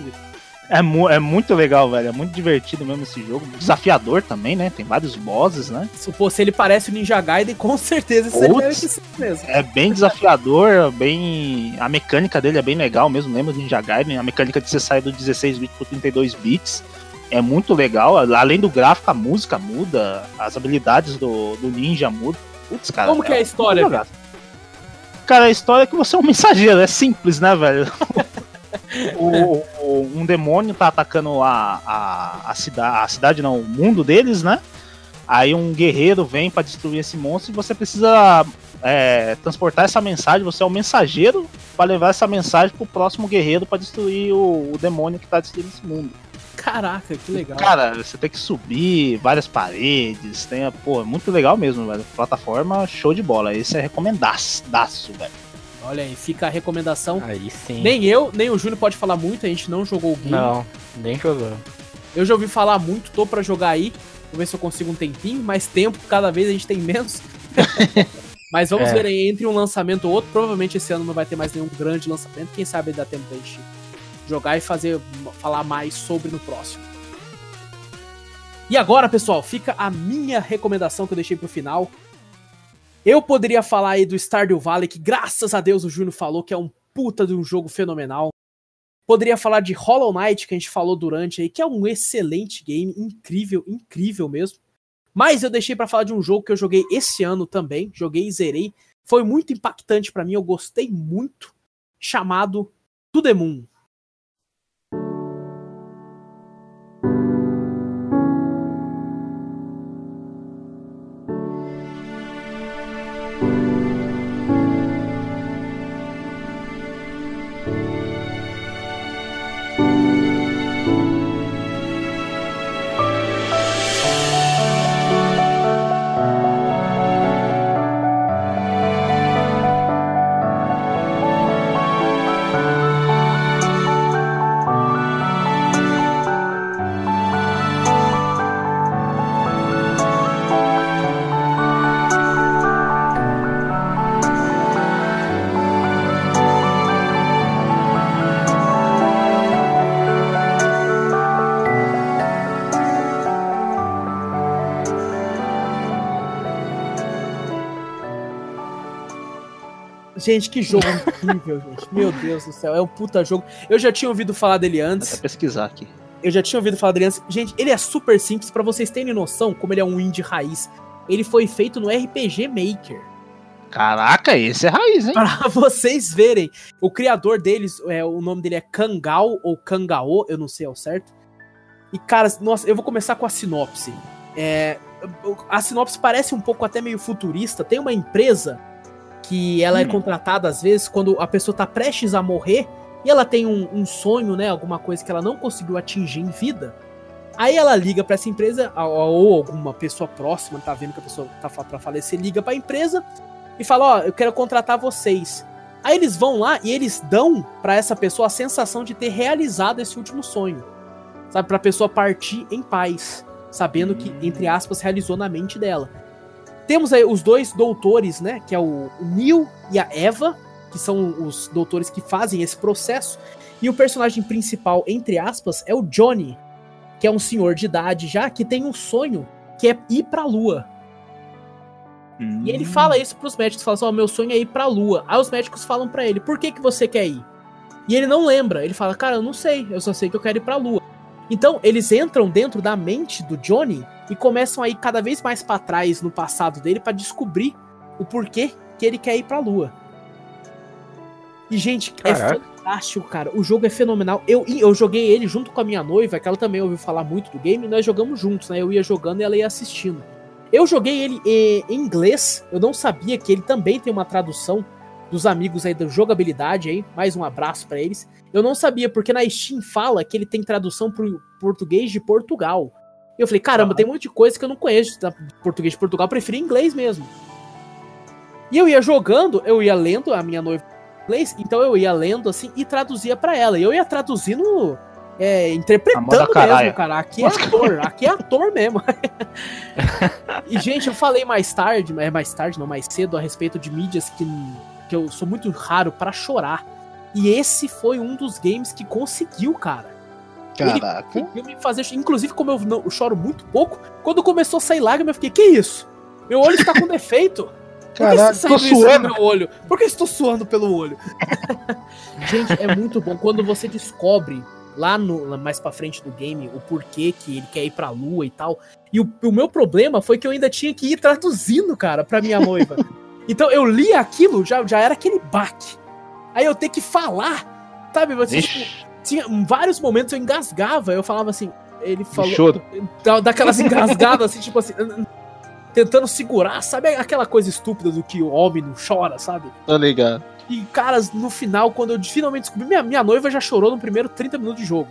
É, mu- é muito legal, velho. É muito divertido mesmo esse jogo. Desafiador também, né? Tem vários bosses, né? Se, pô, se ele parece o Ninja Gaiden, com certeza Putz. deve ser mesmo. É bem desafiador, bem. A mecânica dele é bem legal mesmo, lembra do Ninja Gaiden? A mecânica de você sair do 16 bits pro 32 bits é muito legal. Além do gráfico, a música muda, as habilidades do, do ninja mudam. Putz, cara. Como que é a história, muito legal. Cara, a história é que você é um mensageiro, é simples, né, velho? O- um demônio tá atacando a, a, a, cidade, a cidade, não, o mundo deles, né? Aí um guerreiro vem pra destruir esse monstro e você precisa é, transportar essa mensagem. Você é o mensageiro pra levar essa mensagem pro próximo guerreiro pra destruir o, o demônio que tá destruindo esse mundo. Caraca, que legal. Cara, você tem que subir várias paredes, tem, a- pô, é muito legal mesmo, velho. Plataforma show de bola. Esse é recomendaço, daço, velho. Olha aí, fica a recomendação. Aí sim. Nem eu, nem o Júnior pode falar muito, a gente não jogou o game. Não, nem jogou. Eu já ouvi falar muito, tô pra jogar aí. Vou ver se eu consigo um tempinho, mais tempo, cada vez a gente tem menos. Mas vamos É. ver aí, entre um lançamento ou outro, provavelmente esse ano não vai ter mais nenhum grande lançamento. Quem sabe dá tempo da gente jogar e fazer falar mais sobre no próximo. E agora, pessoal, fica a minha recomendação que eu deixei pro final. Eu poderia falar aí do Stardew Valley, que graças a Deus o Júnior falou que é um puta de um jogo fenomenal. Poderia falar de Hollow Knight, que a gente falou durante aí, que é um excelente game, incrível, incrível mesmo. Mas eu deixei pra falar de um jogo que eu joguei esse ano também, joguei e zerei. Foi muito impactante pra mim, eu gostei muito, chamado To The Moon. Gente, que jogo incrível, gente. Meu Deus do céu, é um puta jogo. Eu já tinha ouvido falar dele Vou antes. até pesquisar aqui. Eu já tinha ouvido falar dele antes. Gente, ele é super simples, pra vocês terem noção como ele é um indie raiz. Ele foi feito no RPG Maker. Caraca, esse é raiz, hein? Pra vocês verem. O criador deles, é, o nome dele é Kangal ou Kangao, eu não sei ao certo. E, cara, nossa, eu vou começar com a sinopse. É, a sinopse parece um pouco até meio futurista. Tem uma empresa que ela é contratada às vezes quando a pessoa tá prestes a morrer e ela tem um, um sonho, né? Alguma coisa que ela não conseguiu atingir em vida. Aí ela liga pra essa empresa, ou alguma pessoa próxima, tá vendo que a pessoa tá pra falecer, liga pra empresa e fala: Ó, eu quero contratar vocês. Aí eles vão lá e eles dão pra essa pessoa a sensação de ter realizado esse último sonho. Sabe? Pra pessoa partir em paz, sabendo que, entre aspas, realizou na mente dela. Temos aí os dois doutores, né? Que é o Neil e a Eva, que são os doutores que fazem esse processo. E o personagem principal, entre aspas, é o Johnny, que é um senhor de idade já, que tem um sonho que é ir pra lua. E ele fala isso pros médicos, fala assim, ó, meu sonho é ir pra lua. Aí os médicos falam pra ele, por que que você quer ir? E ele não lembra, ele fala, cara, eu não sei, eu só sei que eu quero ir pra lua. Então, eles entram dentro da mente do Johnny e começam a ir cada vez mais pra trás no passado dele pra descobrir o porquê que ele quer ir pra lua. E, gente, é Caraca. fantástico, cara. O jogo é fenomenal. Eu, eu joguei ele junto com a minha noiva, que ela também ouviu falar muito do game, e nós jogamos juntos, né? Eu ia jogando e ela ia assistindo. Eu joguei ele eh, em inglês, eu não sabia que ele também tem uma tradução dos amigos aí da jogabilidade aí, mais um abraço pra eles. Eu não sabia, porque na Steam fala que ele tem tradução pro português de Portugal. E eu falei, caramba, tem um monte de coisa que eu não conheço da português de Portugal, eu preferi inglês mesmo. E eu ia jogando, eu ia lendo, a minha noiva inglês, então eu ia lendo assim e traduzia pra ela. E eu ia traduzindo é, interpretando mesmo, cara. Aqui é ator, aqui é ator mesmo. e, gente, eu falei mais tarde, é mais tarde, não, mais cedo, a respeito de mídias que, que eu sou muito raro para chorar. E esse foi um dos games que conseguiu, cara. Caraca. Ele conseguiu me fazer. Inclusive, como eu, não, eu choro muito pouco, quando começou a sair lágrima, eu fiquei, que isso? Meu olho está com defeito. Caraca, tô suando. meu olho? Por que estou suando pelo olho? Gente, é muito bom. Quando você descobre lá no mais para frente do game o porquê que ele quer ir pra lua e tal. E o, o meu problema foi que eu ainda tinha que ir traduzindo, cara, pra minha noiva. então eu li aquilo, já, já era aquele baque. Aí eu ter que falar, sabe? Você, tipo, tinha vários momentos eu engasgava, eu falava assim, ele falou. Daquelas engasgadas, assim, tipo assim tentando segurar, sabe aquela coisa estúpida do que o homem não chora, sabe? Tá ligado. E, caras, no final, quando eu finalmente descobri, minha, minha noiva já chorou no primeiro 30 minutos de jogo.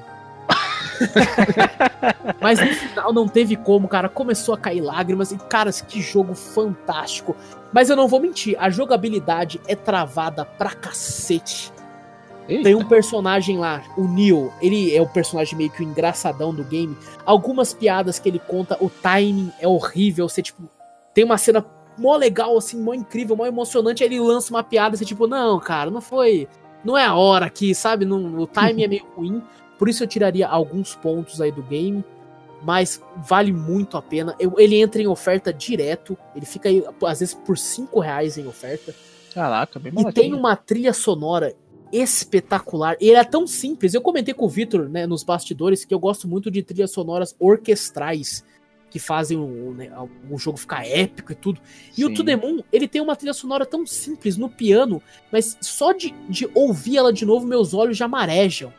Mas no final não teve como, cara. Começou a cair lágrimas e, caras, que jogo fantástico. Mas eu não vou mentir, a jogabilidade é travada pra cacete. Eita. Tem um personagem lá, o Neo, ele é o personagem meio que o engraçadão do game. Algumas piadas que ele conta, o timing é horrível. Você, tipo, tem uma cena mó legal, assim, mó incrível, mó emocionante. Aí ele lança uma piada, você, tipo, não, cara, não foi. Não é a hora aqui, sabe? Não, o timing é meio ruim. Por isso eu tiraria alguns pontos aí do game. Mas vale muito a pena. Eu, ele entra em oferta direto. Ele fica aí, às vezes, por 5 reais em oferta. Caraca, bem E tem uma trilha sonora espetacular. Ele é tão simples. Eu comentei com o Victor, né, nos bastidores, que eu gosto muito de trilhas sonoras orquestrais que fazem o, né, o jogo ficar épico e tudo. E Sim. o To The Moon, ele tem uma trilha sonora tão simples no piano, mas só de, de ouvir ela de novo, meus olhos já marejam.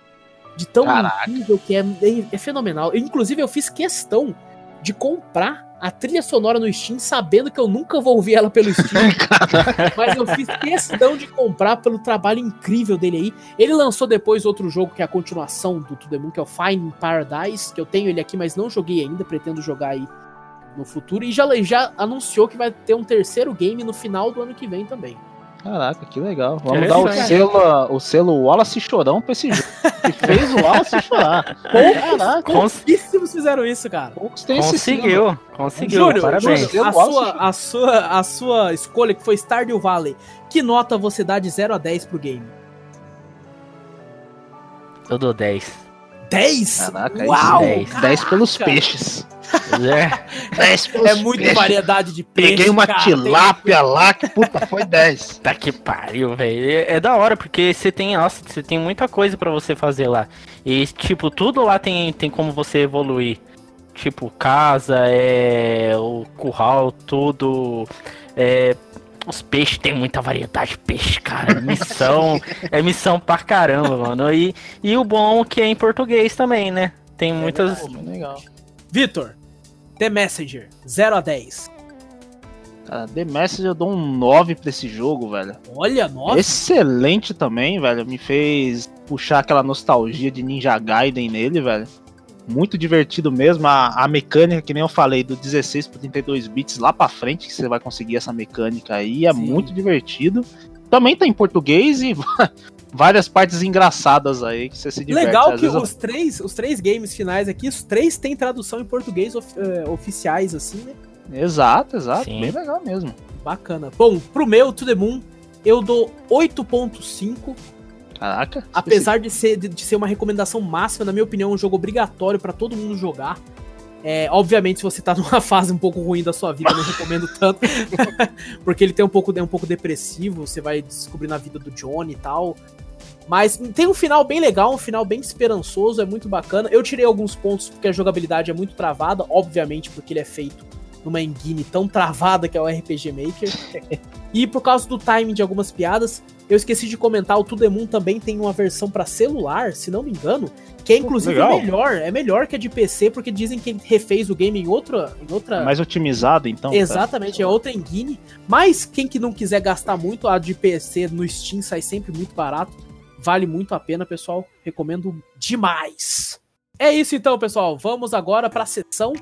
De tão Caraca. incrível que é, é, é fenomenal. Eu, inclusive, eu fiz questão de comprar a trilha sonora no Steam, sabendo que eu nunca vou ouvir ela pelo Steam. mas eu fiz questão de comprar pelo trabalho incrível dele aí. Ele lançou depois outro jogo que é a continuação do To The Moon, que é o Finding Paradise, que eu tenho ele aqui, mas não joguei ainda, pretendo jogar aí no futuro. E já, já anunciou que vai ter um terceiro game no final do ano que vem também. Caraca, que legal. Vamos dar o selo, o selo Wallace Chorão pra esse jogo. que fez o Wallace chorar. Caraca. Pouquíssimos fizeram isso, cara. Conseguiu. Conseguiu. Júlio, Parabéns. Júlio, a, sua, a, sua, a sua escolha, que foi Stardew Valley, que nota você dá de 0 a 10 pro game? Eu dou 10. 10? Caraca, Uau! 10, 10 pelos peixes. É, é muita variedade de peixe. Peguei uma cara, tilápia tem... lá, que puta, foi 10. Tá que pariu, velho. É, é, da hora, porque você tem, nossa, você tem muita coisa para você fazer lá. E, tipo, tudo lá tem, tem como você evoluir. Tipo, casa, é. O curral, tudo. É. Os peixes tem muita variedade de peixe, cara. Missão. é missão pra caramba, mano. E, e o bom é que é em português também, né? Tem é muitas. Legal, legal. Vitor, The Messenger, 0 a 10. Cara, The Messenger eu dou um 9 pra esse jogo, velho. Olha, 9? Excelente também, velho. Me fez puxar aquela nostalgia de Ninja Gaiden nele, velho. Muito divertido mesmo. A, a mecânica, que nem eu falei, do 16 para 32 bits lá pra frente, que você vai conseguir essa mecânica aí, é Sim. muito divertido. Também tá em português e várias partes engraçadas aí que você se diverte. Legal que os, eu... três, os três games finais aqui, os três têm tradução em português of, uh, oficiais, assim, né? Exato, exato. Sim. Bem legal mesmo. Bacana. Bom, pro meu To The Moon, eu dou 8.5. Caraca. Apesar de ser, de, de, ser uma recomendação máxima, na minha opinião, é um jogo obrigatório para todo mundo jogar. É, obviamente, se você tá numa fase um pouco ruim da sua vida, eu não recomendo tanto. porque ele tem um pouco, é um pouco depressivo, você vai descobrir na vida do Johnny e tal. Mas tem um final bem legal, um final bem esperançoso, é muito bacana. Eu tirei alguns pontos porque a jogabilidade é muito travada, obviamente porque ele é feito numa engine tão travada que é o RPG Maker. e por causa do timing de algumas piadas, eu esqueci de comentar, o To The Moon também tem uma versão para celular, se não me engano, que é inclusive Legal. melhor, é melhor que a de PC, porque dizem que ele refez o game em outra... Em outra... Mais otimizado, então. Tá? Exatamente, tá. é outra engine. Mas quem que não quiser gastar muito, a de PC no Steam sai sempre muito barato. Vale muito a pena, pessoal. Recomendo demais. É isso então, pessoal. Vamos agora para a sessão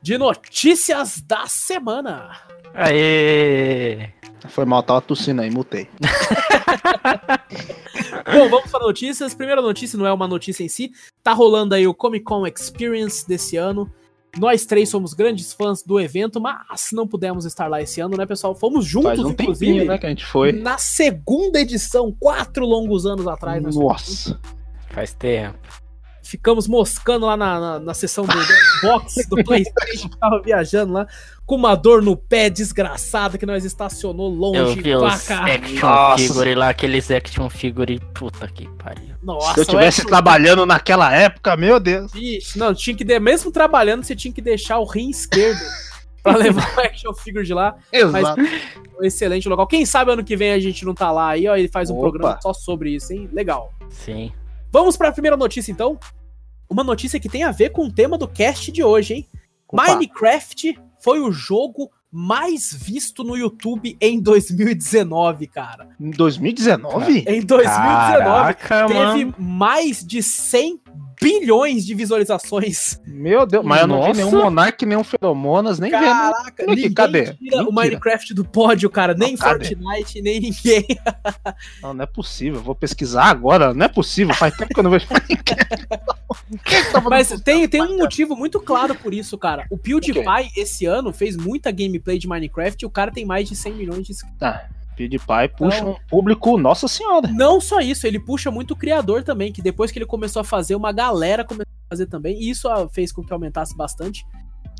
de notícias da semana. Aê! Foi mal, tava tossindo aí, mutei. Bom, vamos para notícias. Primeira notícia não é uma notícia em si. Tá rolando aí o Comic Con Experience desse ano. Nós três somos grandes fãs do evento, mas não pudemos estar lá esse ano, né, pessoal? Fomos juntos, Faz um inclusive, tempinho, né, que a gente foi. na segunda edição, quatro longos anos atrás. Nossa. Faz tempo. Ficamos moscando lá na, na, na sessão do box do Playstation, tava viajando lá, com uma dor no pé desgraçada que nós estacionou Eu longe vi pra os cá. action Nossa. figure lá, aqueles action figure. Puta que pariu. Nossa, Se eu tivesse action- trabalhando naquela época, meu Deus. Vixe, não, tinha que de... mesmo trabalhando, você tinha que deixar o rim esquerdo pra levar o action figure de lá. Exato. Um excelente local. Quem sabe ano que vem a gente não tá lá aí, ó, ele faz um Opa. programa só sobre isso, hein? Legal. Sim. Vamos pra primeira notícia então. Uma notícia que tem a ver com o tema do cast de hoje, hein? Opa. Minecraft foi o jogo mais visto no YouTube em 2019, cara. Em 2019? Em 2019 Caraca, teve mano. mais de 100 bilhões de visualizações. Meu Deus, mas eu não vi Nossa. nenhum Monark, nenhum Feromonas, nem vendo. Caraca, que- ninguém cadê? tira o. Minecraft do pódio, cara. Nem Não, cadê? Fortnite, nem ninguém. Não, não é possível. Vou pesquisar agora. Não é possível. Faz tempo que eu não vejo Minecraft. Tá Mas tem, tem um motivo muito claro por isso, cara. O PewDiePie, esse ano, fez muita gameplay de Minecraft e o cara tem mais de 100 milhões de inscritos. Ah, PewDiePie puxa Não. um público, nossa senhora. Não só isso, ele puxa muito o criador também, que depois que ele começou a fazer, uma galera começou a fazer também, e isso ah, fez com que aumentasse bastante.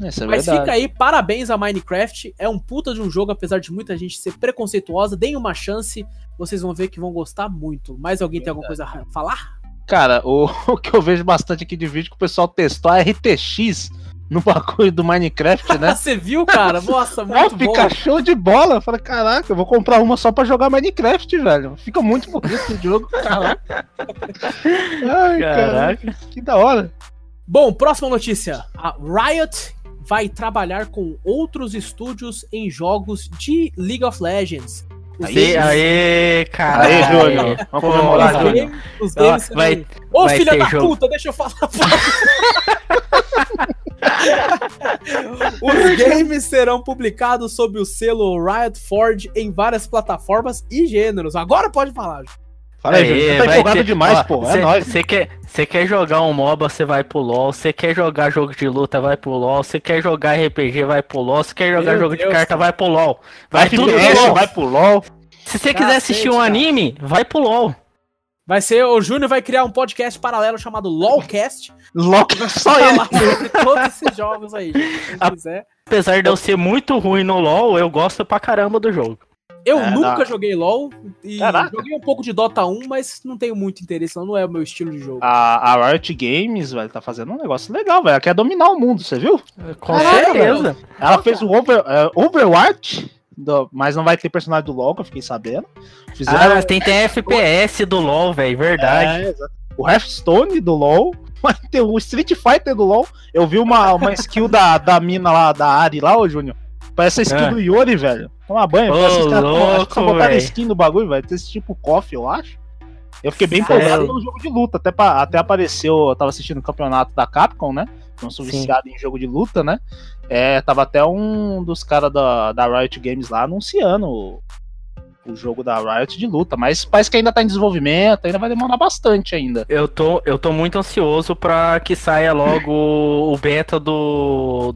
Isso é Mas verdade. fica aí, parabéns a Minecraft. É um puta de um jogo, apesar de muita gente ser preconceituosa. Deem uma chance, vocês vão ver que vão gostar muito. Mais alguém tem alguma coisa a falar? Cara, o, o que eu vejo bastante aqui de vídeo que o pessoal testou a RTX no bagulho do Minecraft, né? Você viu, cara? Nossa, Ó, muito bom. fica show de bola. Eu falei, caraca, eu vou comprar uma só pra jogar Minecraft, velho. Fica muito bonito o jogo. Caraca. Ai, cara, Caraca. que da hora. Bom, próxima notícia. A Riot vai trabalhar com outros estúdios em jogos de League of Legends. Os Aê, games- aê, cara. Júnior. Vamos Pô, comemorar, os Júnior. games, os games Ó, vai- serão- Ô, vai filha da jogo. puta, deixa eu falar. Os games serão publicados sob o selo Riot Forge em várias plataformas e gêneros. Agora pode falar. Fala aí, Júnior. Você tá empolgado demais, pô. É nóis. Você quer, cê quer jogar um MOBA, você vai pro LoL. Você quer jogar jogo de luta, vai pro LoL. Você quer jogar RPG, vai pro LoL. Você quer jogar Meu jogo Deus, de carta, cara. vai pro LoL. Vai tudo pro FPS, LoL. vai pro LOL. Se você quiser assistir um cara. anime, vai pro LoL. Vai ser, o Júnior vai criar um podcast paralelo chamado LOLcast. LOL, só ele. sobre todos esses jogos aí. gente. Quiser. Apesar de eu ser muito ruim no LoL, eu gosto pra caramba do jogo. Eu É, nunca dá. joguei LoL e Caraca. joguei um pouco de Dota 1, mas não tenho muito interesse, não, não é o meu estilo de jogo. A, a Riot Games, velho, tá fazendo um negócio legal, velho. Ela quer dominar o mundo, você viu? Com Caraca, certeza. Ela fez o Over, é, Overwatch, do- mas não vai ter personagem do LoL, que eu fiquei sabendo. Fizeram Ah, tem, tem FPS do LoL, velho, verdade. É, o Hearthstone do LoL, vai ter o Street Fighter do LoL. Eu vi uma, uma skill da, da mina lá, da Ari lá, ô Júnior. Parece a skill É. do Yori, velho. Toma banho. Ô, parece acho que só louco, botaram skin no bagulho, velho. Tem esse tipo coffee, eu acho. Eu fiquei bem Sério? empolgado pelo jogo de luta. Até, pa- até apareceu, eu tava assistindo o campeonato da Capcom, né? Eu sou Sim. viciado em jogo de luta, né? É, tava até um dos caras da, da Riot Games lá anunciando o, o jogo da Riot de luta. Mas parece que ainda tá em desenvolvimento, ainda vai demorar bastante ainda. Eu tô, eu tô muito ansioso pra que saia logo o beta do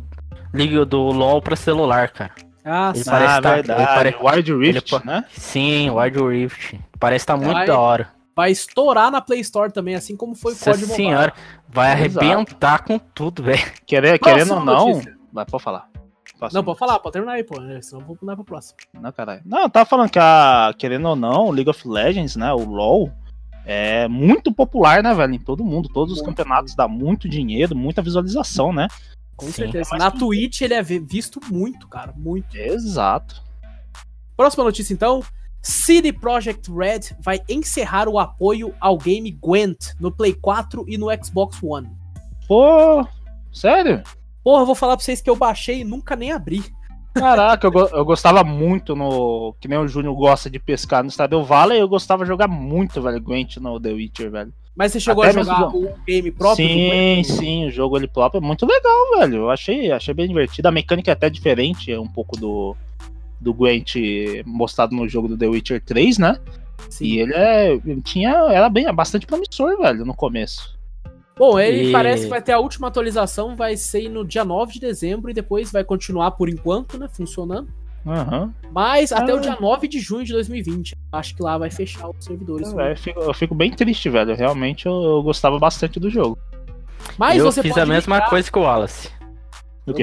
Liga do LoL pra celular, cara. Ah, Ele sim. parece ah, tá- verdade. ele pare- Wild Rift, ele né? Sim, Wild Rift. Parece tá muito Vai. da hora. Vai estourar na Play Store também, assim como foi o COD Mobile. senhora, vai Exato. arrebentar com tudo, velho. Querer, Próxima querendo ou não. notícia. Vai, pode falar. Próximo. Não, pode falar, pode terminar aí, pô. né? Senão eu vou pular pra próxima. Não, caralho. Não, eu tava falando que a, querendo ou não, League of Legends, né, o LoL, é muito popular, né, velho, em todo mundo. Todos os campeonatos dá muito dinheiro, muita visualização, né? Com Sim. certeza. É Na Twitch ele é vi- visto muito, cara. Muito. Exato. Próxima notícia, então. CD Projekt Red vai encerrar o apoio ao game Gwent no Play 4 e no Xbox One. Pô, sério? Porra, eu vou falar pra vocês que eu baixei e nunca nem abri. Caraca, eu, go- eu gostava muito no. Que nem o Júnior gosta de pescar no Stardew Valley, eu gostava de jogar muito, velho, Gwent no The Witcher, velho. Mas você chegou Até a jogar mesmo- o game próprio? sim, sim, o jogo ele próprio é muito legal, velho. Eu achei, achei bem divertido. A mecânica é até diferente, é um pouco do, do Gwent mostrado no jogo do The Witcher 3, né? Sim. E ele é. Ele tinha. Era bem bastante promissor, velho, no começo. Bom, ele E- parece que vai ter a última atualização, vai ser no dia 9 de dezembro e depois vai continuar por enquanto, né? Funcionando. Aham. Mas até Ah. o dia 9 de junho de 2020. Acho que lá vai fechar os servidores. É, Eu fico, eu fico bem triste, velho. Realmente eu, eu gostava bastante do jogo. Mas eu você fiz pode a mesma ligar, coisa que o Wallace.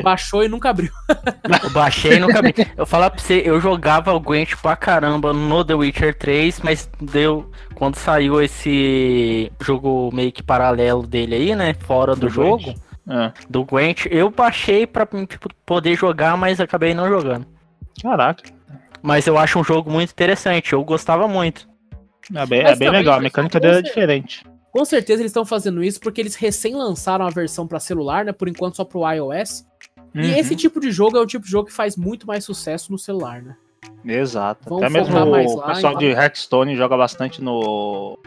Baixou e nunca abriu. Eu baixei e nunca vi. Eu falar pra você, eu jogava o Gwent pra caramba no The Witcher 3, mas deu. Quando saiu esse jogo meio que paralelo dele aí, né? Fora do, Do jogo, Gwent. É. do Gwent, eu baixei pra tipo, poder jogar, mas acabei não jogando. Caraca. Mas eu acho um jogo muito interessante, eu gostava muito. É bem, Mas é bem legal. A mecânica dele é diferente. Com certeza eles estão fazendo isso porque eles recém lançaram a versão pra celular, né? Por enquanto só pro iOS. E Uhum. esse tipo de jogo é o tipo de jogo que faz muito mais sucesso no celular, né? Exato. Vamos Até mesmo o lá, pessoal de Hearthstone joga bastante no,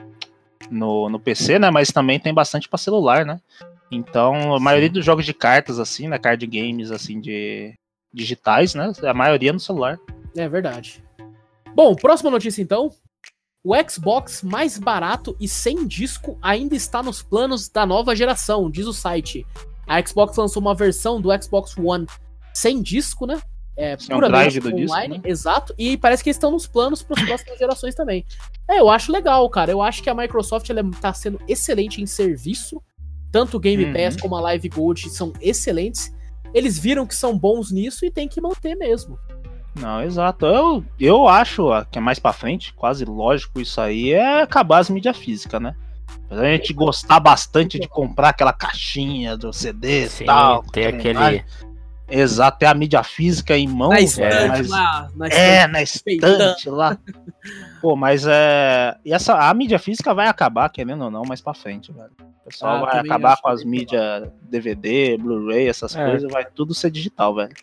no, no PC, né? Mas também tem bastante pra celular, né? Então, a maioria dos jogos de cartas, assim, né? Card games, assim, de digitais, né? A maioria no celular. É verdade. Bom, próxima notícia então. O Xbox mais barato e sem disco ainda está nos planos da nova geração, diz o site. A Xbox lançou uma versão do Xbox One sem disco, né? É, Sem um puramente drive do disco, online, né? exato. E parece que eles estão nos planos para as próximas gerações também. É, eu acho legal, cara. Eu acho que a Microsoft ela tá sendo excelente em serviço. Tanto o Game Uhum. Pass como a Live Gold são excelentes. Eles viram que são bons nisso e tem que manter mesmo. Não, exato. Eu, eu acho que é mais pra frente, quase lógico isso aí, é acabar as mídias físicas, né? Apesar de a gente gostar bastante de comprar aquela caixinha do CD e tal. tem aquele. mais. Exato, ter a mídia física em mãos. Na velho, estante mas- lá, na É, estante. na estante lá. Pô, mas é. E essa, a mídia física vai acabar, querendo ou não, mais pra frente, velho. O pessoal Ah, vai acabar com as mídias DVD, Blu-ray, essas É. coisas, vai tudo ser digital, velho.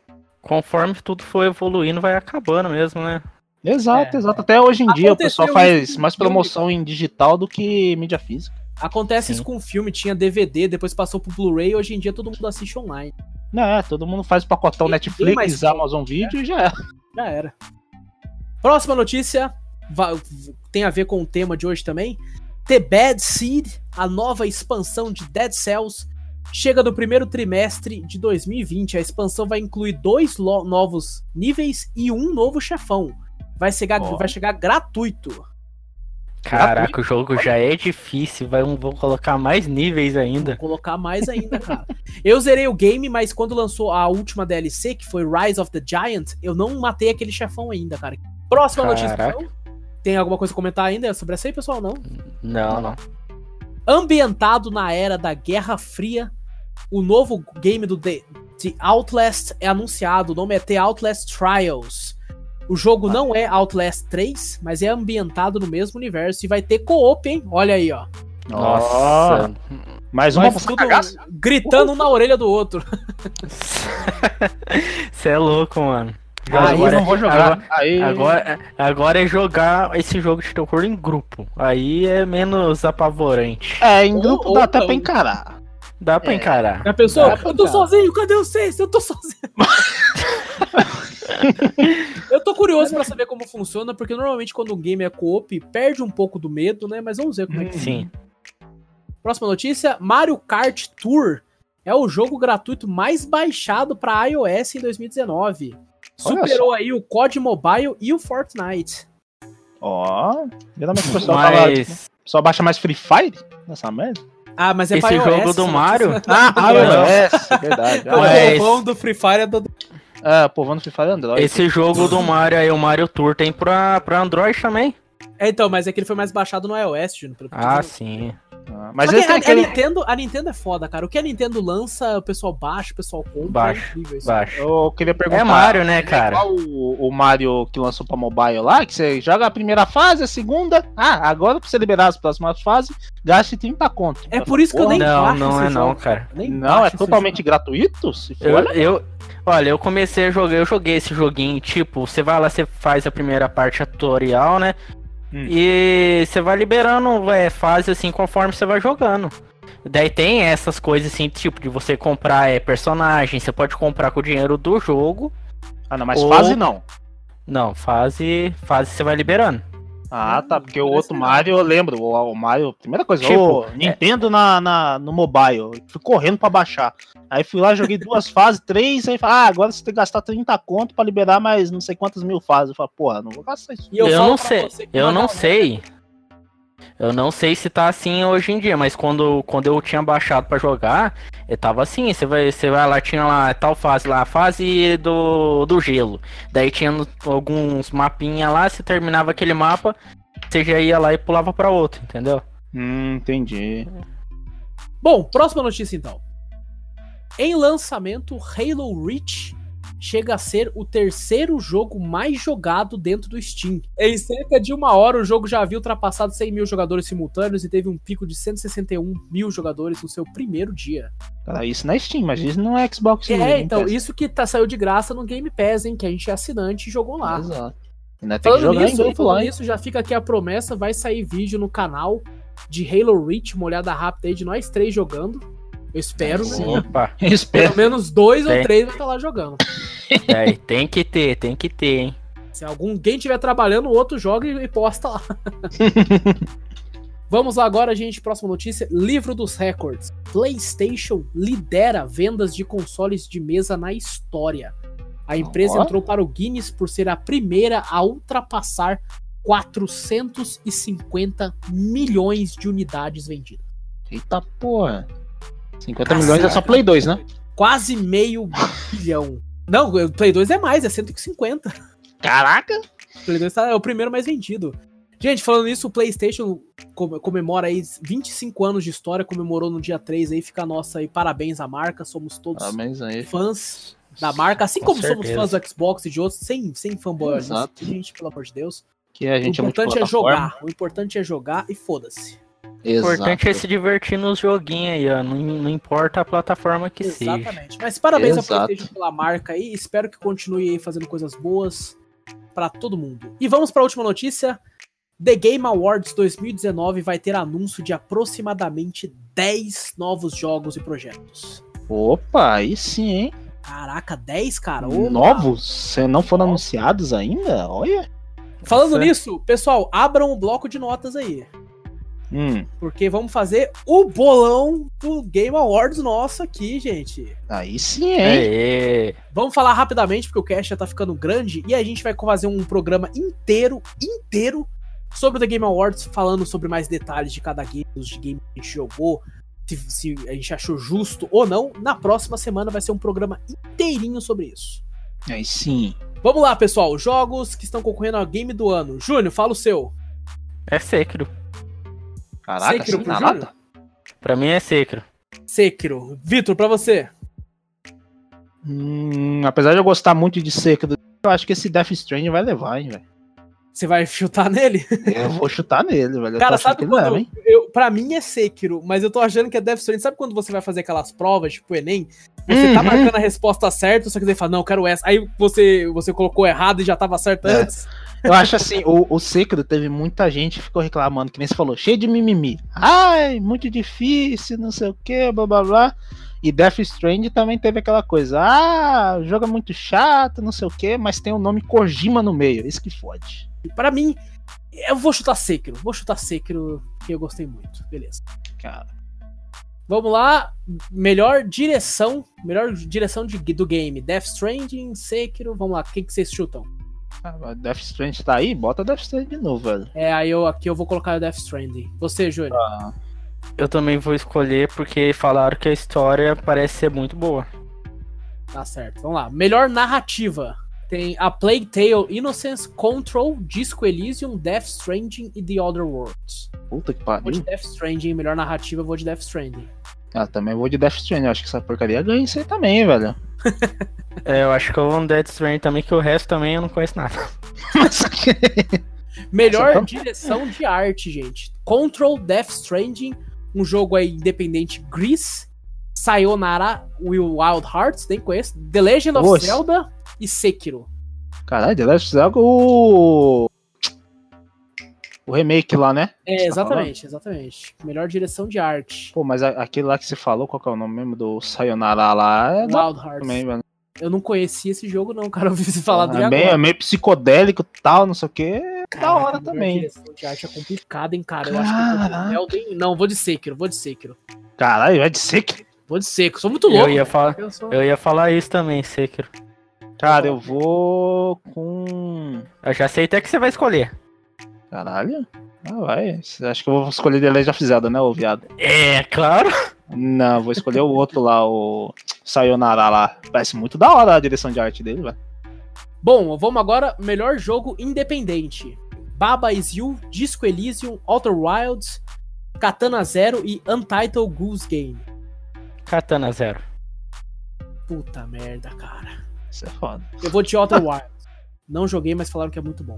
Conforme tudo for evoluindo, vai acabando mesmo, né? Exato, É. exato. Até hoje em dia o pessoal faz mais filme, promoção em digital do que mídia física. Acontece Sim. isso com filme, tinha DVD, depois passou pro Blu-ray, hoje em dia todo mundo assiste online. Não, é, todo mundo faz pacotão tem Netflix, mais- Amazon Video e já é. Já era. Próxima notícia tem a ver com o tema de hoje também. The Bad Seed, a nova expansão de Dead Cells, chega no primeiro trimestre de 2020. A expansão vai incluir dois novos níveis e um novo chefão. Vai chegar, Ó. vai chegar gratuito. Caraca, o jogo já é difícil, vai, vou colocar mais níveis Vou ainda. colocar mais ainda, cara. eu zerei o game, mas quando lançou a última DLC, que foi Rise of the Giant, eu não matei aquele chefão ainda, cara. Próxima notícia, Caraca. então. Tem alguma coisa a comentar ainda sobre essa aí, pessoal? Não? Não, não. Ambientado na era da Guerra Fria, o novo game do The, The Outlast é anunciado. O nome é The Outlast Trials. O jogo não é Outlast 3, mas é ambientado no mesmo universo e vai ter co-op, hein? Olha aí, ó. Nossa. Mais uma pra tudo cagaço? gritando um na orelha do outro. Você é louco, mano. Aí eu Agora- não vou jogar. Agora, aí... agora, agora é jogar esse jogo de terror em grupo. Aí é menos apavorante. É, em grupo Ou- dá ou até não. pra encarar. Dá pra É. encarar. Já pensou? Dá pra Eu tô sozinho, cadê vocês? Eu tô sozinho. eu tô curioso pra saber como funciona, porque normalmente quando um game é co-op, perde um pouco do medo, né? Mas vamos ver como é que Sim. Próxima notícia: Mario Kart Tour é o jogo gratuito mais baixado para iOS em 2019. Olha Superou aí o COD Mobile e o Fortnite. Ó, geralmente o pessoal, fala, tipo, Mas o pessoal baixa mais Free Fire nessa merda. Ah, mas é Esse pra iOS, jogo do Mario? notícia. Ah, iOS, verdade. O Mas- povão do Free Fire é do... É, o povão do Free Fire é Android. esse jogo do Mario aí, o Mario Tour, tem pra, pra Android também? É, então, mas é que ele foi mais baixado no iOS, Júnior. pelo que eu tô Ah, sim. Ah, Mas que esse a, é a. Nintendo, a Nintendo é foda, cara. O que a Nintendo lança, o pessoal baixa, o pessoal compra. Baixa, é isso. Baixo. Eu queria perguntar. É Mario, né, é cara? igual o, o Mario que lançou pra mobile lá, que você joga a primeira fase, a segunda. Ah, agora pra você liberar as próximas fases, gaste 30 conto. É por isso que eu nem Não, baixo não é não, cara. Nem Não, é totalmente gratuito? Se for, Eu, eu, olha, eu comecei a jogar, eu joguei esse joguinho, tipo, você vai lá, você faz a primeira parte tutorial, né? Hum. E você vai liberando é, fase assim conforme você vai jogando. Daí tem essas coisas assim, tipo, de você comprar é, personagem, você pode comprar com o dinheiro do jogo. Ah, não, mas Ou- fase não. Não, fase. Fase você vai liberando. Ah, tá, porque o outro Mario, eu lembro, o, o Mario, primeira coisa, Tipo, o Nintendo na, na, no mobile, eu fui correndo pra baixar. Aí fui lá, joguei duas fases, três, aí falei, ah, agora você tem que gastar 30 conto pra liberar mais não sei quantas mil fases. Eu falei, porra, não vou gastar isso. E Eu, falo não sei, eu não sei. Eu não sei se tá assim hoje em dia, mas quando, quando eu tinha baixado pra jogar, eu tava assim, você vai, você vai lá, tinha lá tal fase lá, a fase do, do gelo. Daí tinha no- alguns mapinha lá, você terminava aquele mapa, você já ia lá e pulava pra outro, entendeu? Hum, entendi. Bom, próxima notícia então. Em lançamento, Halo Reach chega a ser o terceiro jogo mais jogado dentro do Steam. Em cerca de uma hora, o jogo já havia ultrapassado 100 mil jogadores simultâneos e teve um pico de 161 mil jogadores no seu primeiro dia. Cara, isso na Steam, mas isso não é Xbox. É, Game então, Pass. isso que tá, saiu de graça no Game Pass, hein, que a gente é assinante e jogou lá. Exato. Ainda tem que Falando jogar nisso, em falando nisso, já fica aqui a promessa, vai sair vídeo no canal de Halo Reach, uma olhada rápida aí de nós três jogando. Eu espero, né? Sim. Opa, Eu espero. Pelo menos dois ou Tem. três vai estar lá jogando. é, tem que ter, tem que ter, hein? Se alguém estiver trabalhando, o outro joga e, e posta lá. Vamos lá agora, gente. Próxima notícia: Livro dos Records. PlayStation lidera vendas de consoles de mesa na história. A empresa entrou para o Guinness por ser a primeira a ultrapassar 450 milhões de unidades vendidas. Eita porra. 50 Caceta. milhões é só Play 2, né? Quase meio bilhão. Não, o Play 2 é mais, é 150. Caraca! O Play 2 tá- é o primeiro mais vendido. Gente, falando nisso, o PlayStation com- comemora aí 25 anos de história, comemorou no dia 3 aí, fica a nossa aí, parabéns à marca, somos todos Parabéns aí. fãs da marca, assim Com como somos certeza. fãs do Xbox e de outros, sem, sem fanboy. Exato. Gente, pelo amor de Deus. Que a O gente é muito importante é jogar, o importante é jogar e foda-se. O importante é se divertir nos joguinhos aí, ó. Não, não importa a plataforma que seja. Exatamente. Mas parabéns ao Exato. PlayStation pela marca aí. Espero que continue aí fazendo coisas boas pra todo mundo. E vamos pra última notícia. The Game Awards 2019 vai ter anúncio de aproximadamente 10 novos jogos e projetos. Opa, aí sim, hein? Caraca, 10, cara? Opa. Novos? Se não foram anunciados ainda? Olha. Falando Nossa. nisso, pessoal, abram o bloco de notas aí. Hum, Porque vamos fazer o bolão do Game Awards nosso aqui, gente. aí sim, hein? Aê. Vamos falar rapidamente, porque o cast já tá ficando grande, e a gente vai fazer um programa inteiro, inteiro, sobre o The Game Awards, falando sobre mais detalhes de cada game, os games que a gente jogou, se, se a gente achou justo ou não. Na próxima semana vai ser um programa inteirinho sobre isso. Aí sim. Vamos lá, pessoal. Jogos que estão concorrendo ao game do ano. Júnior, fala o seu. É Sekiro. Caraca, Sekiro pro nada. Júnior? Pra mim é Sekiro. Sekiro. Vitor, pra você. Hum, apesar de eu gostar muito de Sekiro, eu acho que esse Death Stranding vai levar, hein, velho. Você vai chutar nele? Eu vou chutar nele, velho. Eu Cara, sabe quando. leva, hein? eu, pra mim é Sekiro, mas eu tô achando que é Death Stranding. Sabe quando você vai fazer aquelas provas, tipo Enem? Você tá Uhum. marcando a resposta certa, só que você fala, não, eu quero essa. Aí você, você colocou errado e já tava certo É. antes. Eu acho assim, o, o teve muita gente que ficou reclamando, que nem você falou, cheio de mimimi. Ai, muito difícil, não sei o que, blá blá blá. E Death Stranding também teve aquela coisa, ah, o jogo é muito chato, não sei o que, mas tem o nome Kojima no meio, isso que fode. E Pra mim, eu vou chutar Sekiro. Vou chutar Sekiro, que eu gostei muito. Beleza. Cara, Vamos lá. Melhor direção. Melhor direção de, do game. Death Stranding, Sekiro. Vamos lá. O que, que vocês chutam? Ah, Death Stranding tá aí, bota Death Stranding de novo, velho. É, aí eu aqui eu vou colocar o Death Stranding. Você, Júnior. Ah, Eu também vou escolher porque falaram que a história parece ser muito boa. Tá certo. Vamos lá. Melhor narrativa. Tem A Plague Tale, Innocence, Control, Disco Elysium, Death Stranding e The Other Worlds. puta que Vou de pariu. Death Stranding. Melhor narrativa, eu vou de Death Stranding. Ah, também vou de Death Stranding, acho que essa porcaria ganha isso aí também, velho. É, eu acho que eu vou no Dead Stranding também, que o resto também eu não conheço nada. Melhor Nossa, direção de arte, gente. Control, Death Stranding, um jogo aí independente, Grease, Sayonara Will Wild Hearts, nem conheço, The Legend of Nossa. Zelda e Sekiro. Caralho, The Last of Us, o... O remake lá, né? É, tá exatamente, exatamente. Melhor direção de arte. Pô, mas aquele lá que você falou, qual que é o nome mesmo do Sayonara lá? É Wild Hearts. também, velho. Eu não conhecia esse jogo, não, cara. Eu ouvi você falar dele é, meio, é psicodélico e tal, não sei o que. da hora também. direção de arte é complicada, hein, cara. Eu acho que eu vou Caraca. de Elden... Não, vou de Sekiro, vou de Sekiro. Caralho, vai de que. Vou de Sekiro. Sou muito louco. Eu ia, falar, Eu sou- eu ia falar isso também, Sekiro. Cara, eu vou com. Eu já sei até que você vai escolher. Caralho. Ah, vai. Acho que eu vou escolher The Legend of Zelda, né, ô viado? É, claro. Não, vou escolher o outro lá, o Sayonara lá. Parece muito da hora a direção de arte dele, velho. Bom, vamos agora. Melhor jogo independente. Baba Is You, Disco Elysium, Outer Wilds, Katana Zero e Untitled Goose Game. Katana Zero. Puta merda, cara. Isso é foda. Eu vou de Outer Wilds. Não joguei, mas falaram que é muito bom.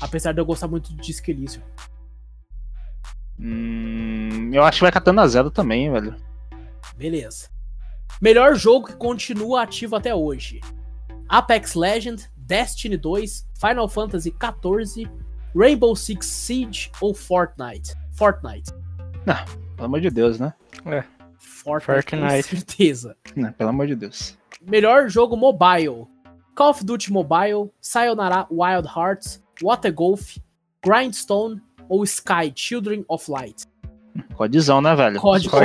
Apesar de eu gostar muito de Disco Elysium. Hum, eu acho que vai Katana Zero também, velho. Beleza. Melhor jogo que continua ativo até hoje: Apex Legend, Destiny 2, Final Fantasy XIV, Rainbow Six Siege ou Fortnite? Fortnite. Pelo amor de Deus, né? Fortnite, Fortnite. com certeza. Não, pelo amor de Deus. Melhor jogo mobile: Call of Duty Mobile, Sayonara Wild Hearts, Water Golf, Grindstone ou Sky Children of Light. Codizão, né, velho? COD Code,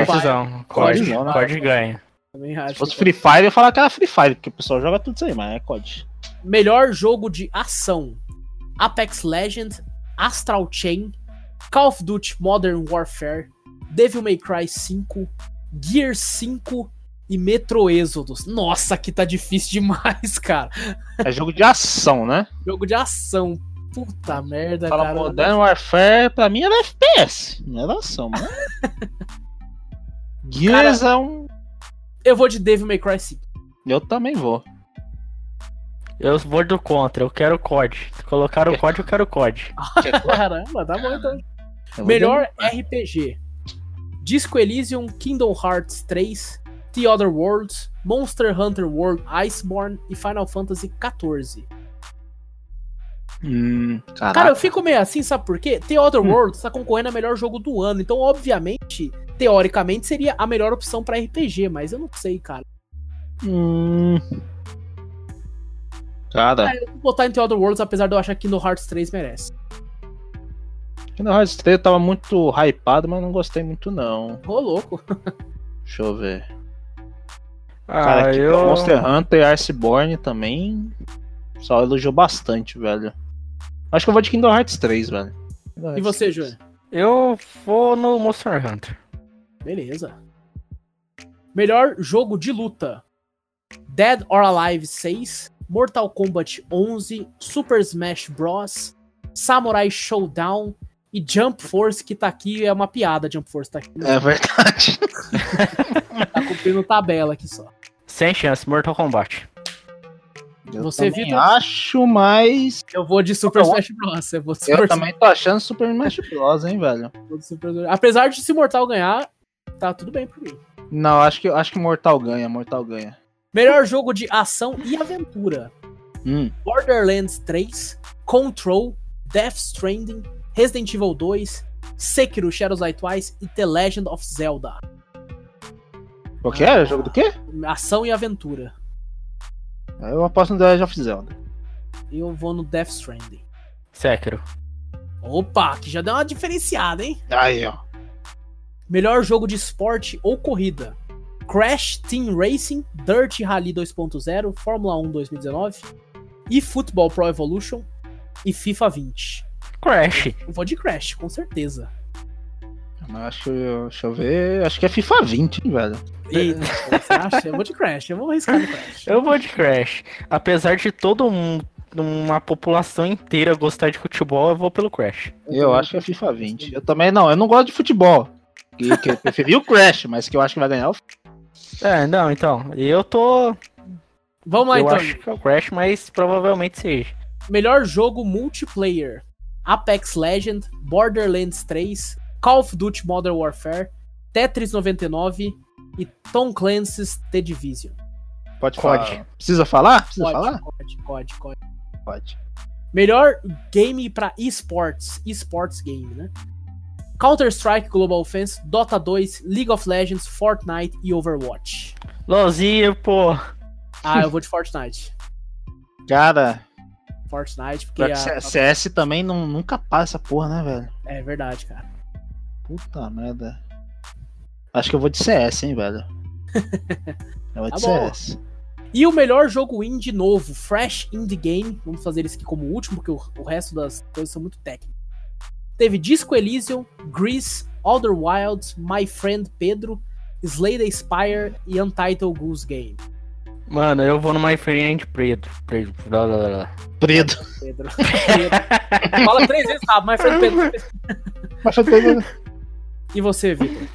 né? Code ganha. Também acho Se fosse que- Free Fire, eu ia falar que era Free Fire, porque o pessoal joga tudo isso aí, mas é COD. Melhor jogo de ação: Apex Legend, Astral Chain, Call of Duty Modern Warfare, Devil May Cry 5, Gear 5 e Metro Exodus. Nossa, aqui tá difícil demais, cara. É jogo de ação, né? Jogo de ação. Puta merda, Fala cara. Modern Warfare, pra mim era FPS, não era ação, mano. Gears é um. Eu vou de Devil May Cry 5. Eu também vou. Eu vou do contra, eu quero COD. Se colocar o COD, eu quero COD. Caramba, tá bom então. Melhor RPG: Disco Elysium, Kingdom Hearts 3, The Other Worlds, Monster Hunter World Iceborne e Final Fantasy XIV. Hum, Cara, eu fico meio assim, sabe por quê? The Other Hum. Worlds tá concorrendo a melhor jogo do ano, então obviamente, teoricamente seria a melhor opção pra RPG, mas eu não sei, cara. Hum. Cara, Ah, eu vou botar em The Other Worlds, apesar de eu achar que Kingdom Hearts 3 merece. Kingdom Hearts 3 tava muito hypado, mas não gostei muito não. Ô, louco. Deixa eu ver. Ah, Cara, aqui eu. o Monster Hunter e Iceborne também. Só elogiou bastante, velho. Acho que eu vou de Kingdom Hearts 3, velho. Kingdom E você, 3. Júnior? Eu vou no Monster Hunter. Beleza. Melhor jogo de luta: Dead or Alive 6, Mortal Kombat 11, Super Smash Bros, Samurai Showdown e Jump Force, que tá aqui, é uma piada, Jump Force tá aqui. É verdade. Tá cumprindo tabela aqui só. Sem chance, Mortal Kombat. Eu Você, também Vitor? acho, mas. Eu vou de Super Eu- Smash Bros. Eu, vou de Eu Super também tô achando Super Smash Bros, hein, velho. Super- Apesar de se Mortal ganhar, tá tudo bem por mim. Não, acho que, acho que Mortal ganha, Mortal ganha. Melhor jogo de ação e aventura: Hum. Borderlands 3, Control, Death Stranding, Resident Evil 2, Sekiro Shadows Die Twice e The Legend of Zelda. Qual que é? Jogo do quê? Ação e aventura. Eu aposto no The Legend of Zelda. Eu vou no Death Stranding. Sekiro. Opa, que já deu uma diferenciada, hein? Aí, ó. Melhor jogo de esporte ou corrida: Crash Team Racing, Dirt Rally 2.0, Fórmula 1 2019, e Football Pro Evolution e FIFA 20. Crash. Eu vou de Crash, com certeza. Mas Acho, deixa eu ver. Acho que é FIFA 20, hein, velho. Eita, você acha? Eu vou de Crash, eu vou arriscar no Crash. Eu vou de Crash. Apesar de todo um, uma população inteira gostar de futebol, eu vou pelo Crash. Eu acho que é FIFA 20. Eu também não, eu não gosto de futebol. Que, que eu preferi o Crash, mas que eu acho que vai ganhar o É, não, então. Eu tô. Vamos lá eu então. acho que é o Crash, mas provavelmente seja. Melhor jogo multiplayer: Apex Legend, Borderlands 3, Call of Duty Modern Warfare, Tetris 99 e Tom Clancy's The Division. Pode Pode. falar. Precisa falar? Precisa Pode, falar? pode, pode, pode. Pode. Melhor game pra esports, esports game, né? Counter-Strike Global Offense, Dota 2, League of Legends, Fortnite e Overwatch. Lozinho, pô. Ah, eu vou de Fortnite. Cara, Fortnite, porque a- CS também não, nunca passa essa porra, né, velho? é verdade, cara. Puta merda. Acho que eu vou de CS, hein, velho. Eu vou de Tá. CS. E o melhor jogo indie novo, Fresh Indie Game. Vamos fazer esse aqui como último, porque o, o resto das coisas são muito técnicas. Teve Disco Elysium, Grease, Outer Wilds, My Friend Pedro, Slay the Spire e Untitled Goose Game. Mano, eu vou no My Friend preto. preto. Blá, blá, blá. Preto. Pedro. Pedro. Fala três vezes rápido, My Friend Pedro. Mas foi todo- E você, Vitor?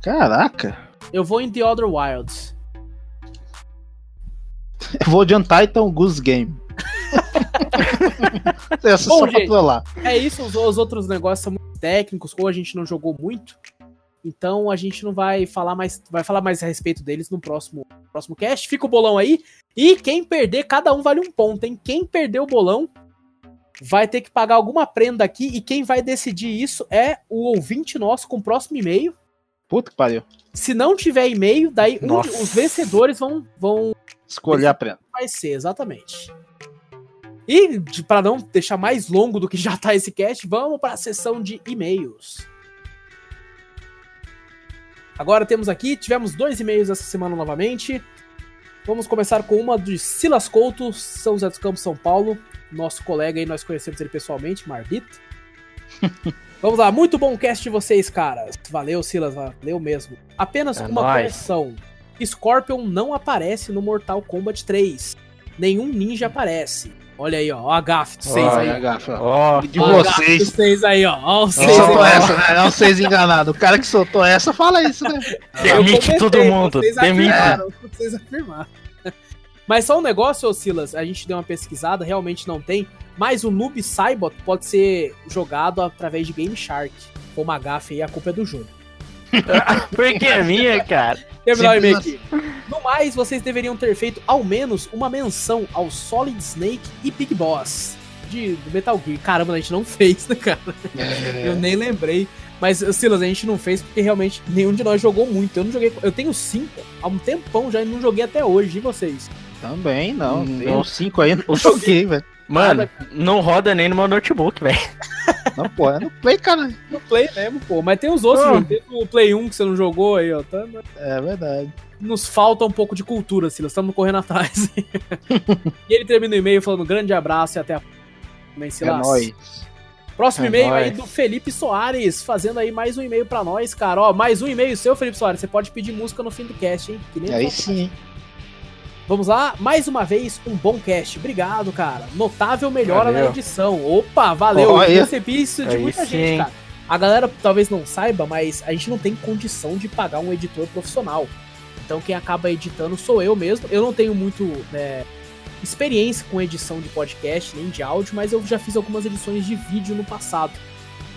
Caraca. Eu vou em The Outer Wilds. Eu vou de Untitled Goose Game. Bom, só pra gente. trollar. É isso, os, os outros negócios são muito técnicos, ou a gente não jogou muito. Então a gente não vai falar mais, vai falar mais a respeito deles no próximo, próximo cast. Fica o bolão aí. E quem perder, cada um vale um ponto, hein? Quem perder o bolão vai ter que pagar alguma prenda aqui. E quem vai decidir isso é o ouvinte nosso com o próximo e-mail. Puta que pariu. Se não tiver e-mail, daí um os vencedores vão, vão Escolher a prenda. vai ser, exatamente. E, pra não deixar mais longo do que já tá esse cast, vamos para a sessão de e-mails. Agora temos aqui, tivemos dois e-mails essa semana novamente. Vamos começar com uma de Silas Couto, São José dos Campos, São Paulo. Nosso colega aí, nós conhecemos ele pessoalmente, Marbito. Vamos lá, muito bom cast de vocês, caras. Valeu, Silas, valeu mesmo. Apenas É uma nóis. correção. Scorpion não aparece no Mortal Kombat 3. Nenhum ninja aparece. Olha aí, ó, ó a gafe de vocês Olha aí. Olha, gafa. Ó, De Ó a gafe de vocês. vocês aí, ó. Ó, os Quem seis soltou essa, né? Não vocês enganados. O cara que soltou essa fala isso, né? Demite comecei, todo mundo. Vocês Demite. afirmaram, vocês afirmaram. Mas só um negócio, ô Silas, a gente deu uma pesquisada, realmente não tem, mas o Noob Saibot pode ser jogado através de Game Shark. Com uma gafe aí, a culpa é do jogo. Por que é minha, cara? Terminar o e-mail Simples aqui. No mais, vocês deveriam ter feito ao menos uma menção ao Solid Snake e Big Boss de, do Metal Gear. Caramba, a gente não fez, né, cara? Eu nem lembrei. Mas, Silas, a gente não fez porque realmente nenhum de nós jogou muito. Eu não joguei. Eu tenho cinco há um tempão já e não joguei até hoje. E vocês? Também não. Hum, Tem uns 5 aí, não joguei, velho. Mano, não roda nem no meu notebook, velho. Não, pô, é no Play, cara. No Play mesmo, pô. Mas tem os outros, o Play 1 que você não jogou aí, ó. Tá- É verdade. nos falta um pouco de cultura, Silas. Estamos correndo atrás. e ele termina o e-mail falando grande abraço e até a próxima. É nóis. Próximo É e-mail aí nóis. do Felipe Soares, fazendo aí mais um e-mail pra nós, cara. Ó, mais um e-mail seu, Felipe Soares. Você pode pedir música no fim do cast, hein? Que nem Aí sim, hein? Vamos lá, mais uma vez, um bom cast. Obrigado, cara. Notável melhora Valeu. na edição. Opa, valeu. Aí. Eu recebi isso de Aí muita sim. gente, cara. A galera talvez não saiba, mas a gente não tem condição de pagar um editor profissional. Então quem acaba editando sou eu mesmo. Eu não tenho muito né, experiência com edição de podcast nem de áudio, mas eu já fiz algumas edições de vídeo no passado.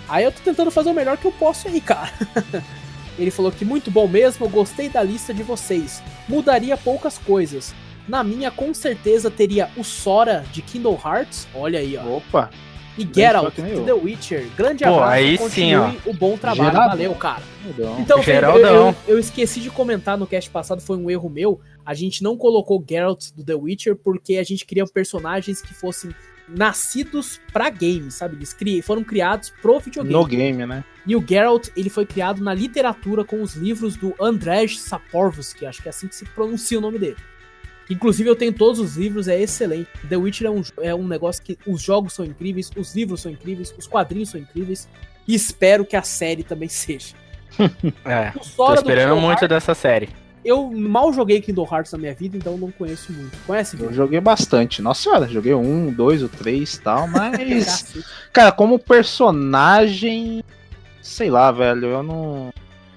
Aí eu tô tentando fazer o melhor que eu posso aí, cara. Ele falou que muito bom mesmo, eu gostei da lista de vocês. Mudaria poucas coisas. Na minha, com certeza, teria o Sora de Kindle Hearts. Olha aí, ó. Opa. E Geralt me de. The Witcher. Grande Pô, abraço aí e sim, ó. o bom trabalho. Geraldão. Valeu, cara. Perdão. Então, Felipe, eu, Geraldão. eu, eu esqueci de comentar no cast passado, foi um erro meu. A gente não colocou Geralt do The Witcher porque a gente queria personagens que fossem nascidos pra game, sabe? Eles cri- foram criados pro videogame. No game, né? E o Geralt, ele foi criado na literatura com os livros do Andrzej Sapkowski, acho que é assim que se pronuncia o nome dele. Inclusive eu tenho todos os livros, é excelente. The Witcher é um, é um negócio que os jogos são incríveis, os livros são incríveis, os quadrinhos são incríveis. E espero que a série também seja. É. Tô esperando muito Hearts, dessa série. Eu mal joguei Kingdom Hearts na minha vida, então não conheço muito. Conhece, Eu joguei bastante. Nossa senhora, joguei um, dois, o três e tal, mas. Cara, como personagem. Sei lá, velho, eu não.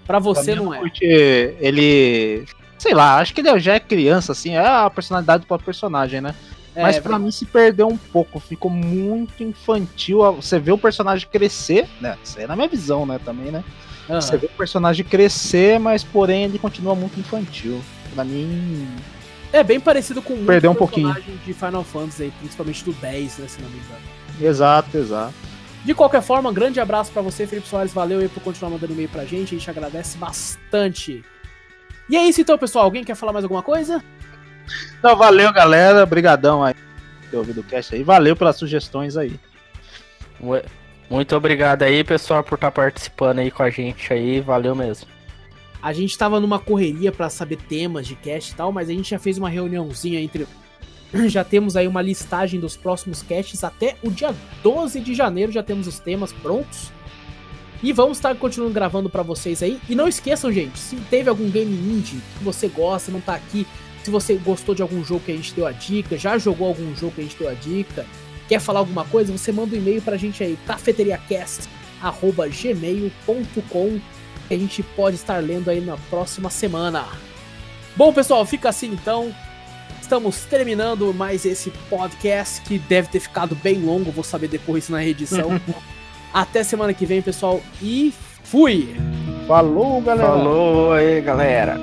Pra você pra mim, não é. Porque ele. Sei lá, acho que ele já é criança, assim, é a personalidade do próprio personagem, né? É, Mas pra mim se perdeu um pouco, ficou muito infantil. Você vê o personagem crescer, né? Isso aí é na minha visão, né? Também, né? aham. Você vê o personagem crescer, mas porém ele continua muito infantil. Pra mim. É bem parecido com muitos Perdeu um pouquinho. de Final Fantasy, principalmente do 10, né, se não me engano. Exato, exato. De qualquer forma, um grande abraço pra você, Felipe Soares. Valeu aí por continuar mandando e-mail pra gente. A gente agradece bastante. E é isso então, pessoal. Alguém quer falar mais alguma coisa? Então valeu, galera. Obrigadão aí por ter ouvido o cast aí. Valeu pelas sugestões aí. Muito obrigado aí, pessoal, por estar tá participando aí com a gente aí. Valeu mesmo. A gente tava numa correria para saber temas de cast e tal, mas a gente já fez uma reuniãozinha entre. Já temos aí uma listagem dos próximos casts até o dia 12 de janeiro, já temos os temas prontos. E vamos estar continuando gravando para vocês aí. E não esqueçam, gente, se teve algum game indie que você gosta, não tá aqui, se você gostou de algum jogo que a gente deu a dica, já jogou algum jogo que a gente deu a dica, quer falar alguma coisa, você manda um e-mail pra gente aí, cafeteriacast@gmail.com que a gente pode estar lendo aí na próxima semana. Bom, pessoal, fica assim então. Estamos terminando mais esse podcast que deve ter ficado bem longo, vou saber depois na edição. Até semana que vem, pessoal, e fui! Falou, galera! Falou aí, galera!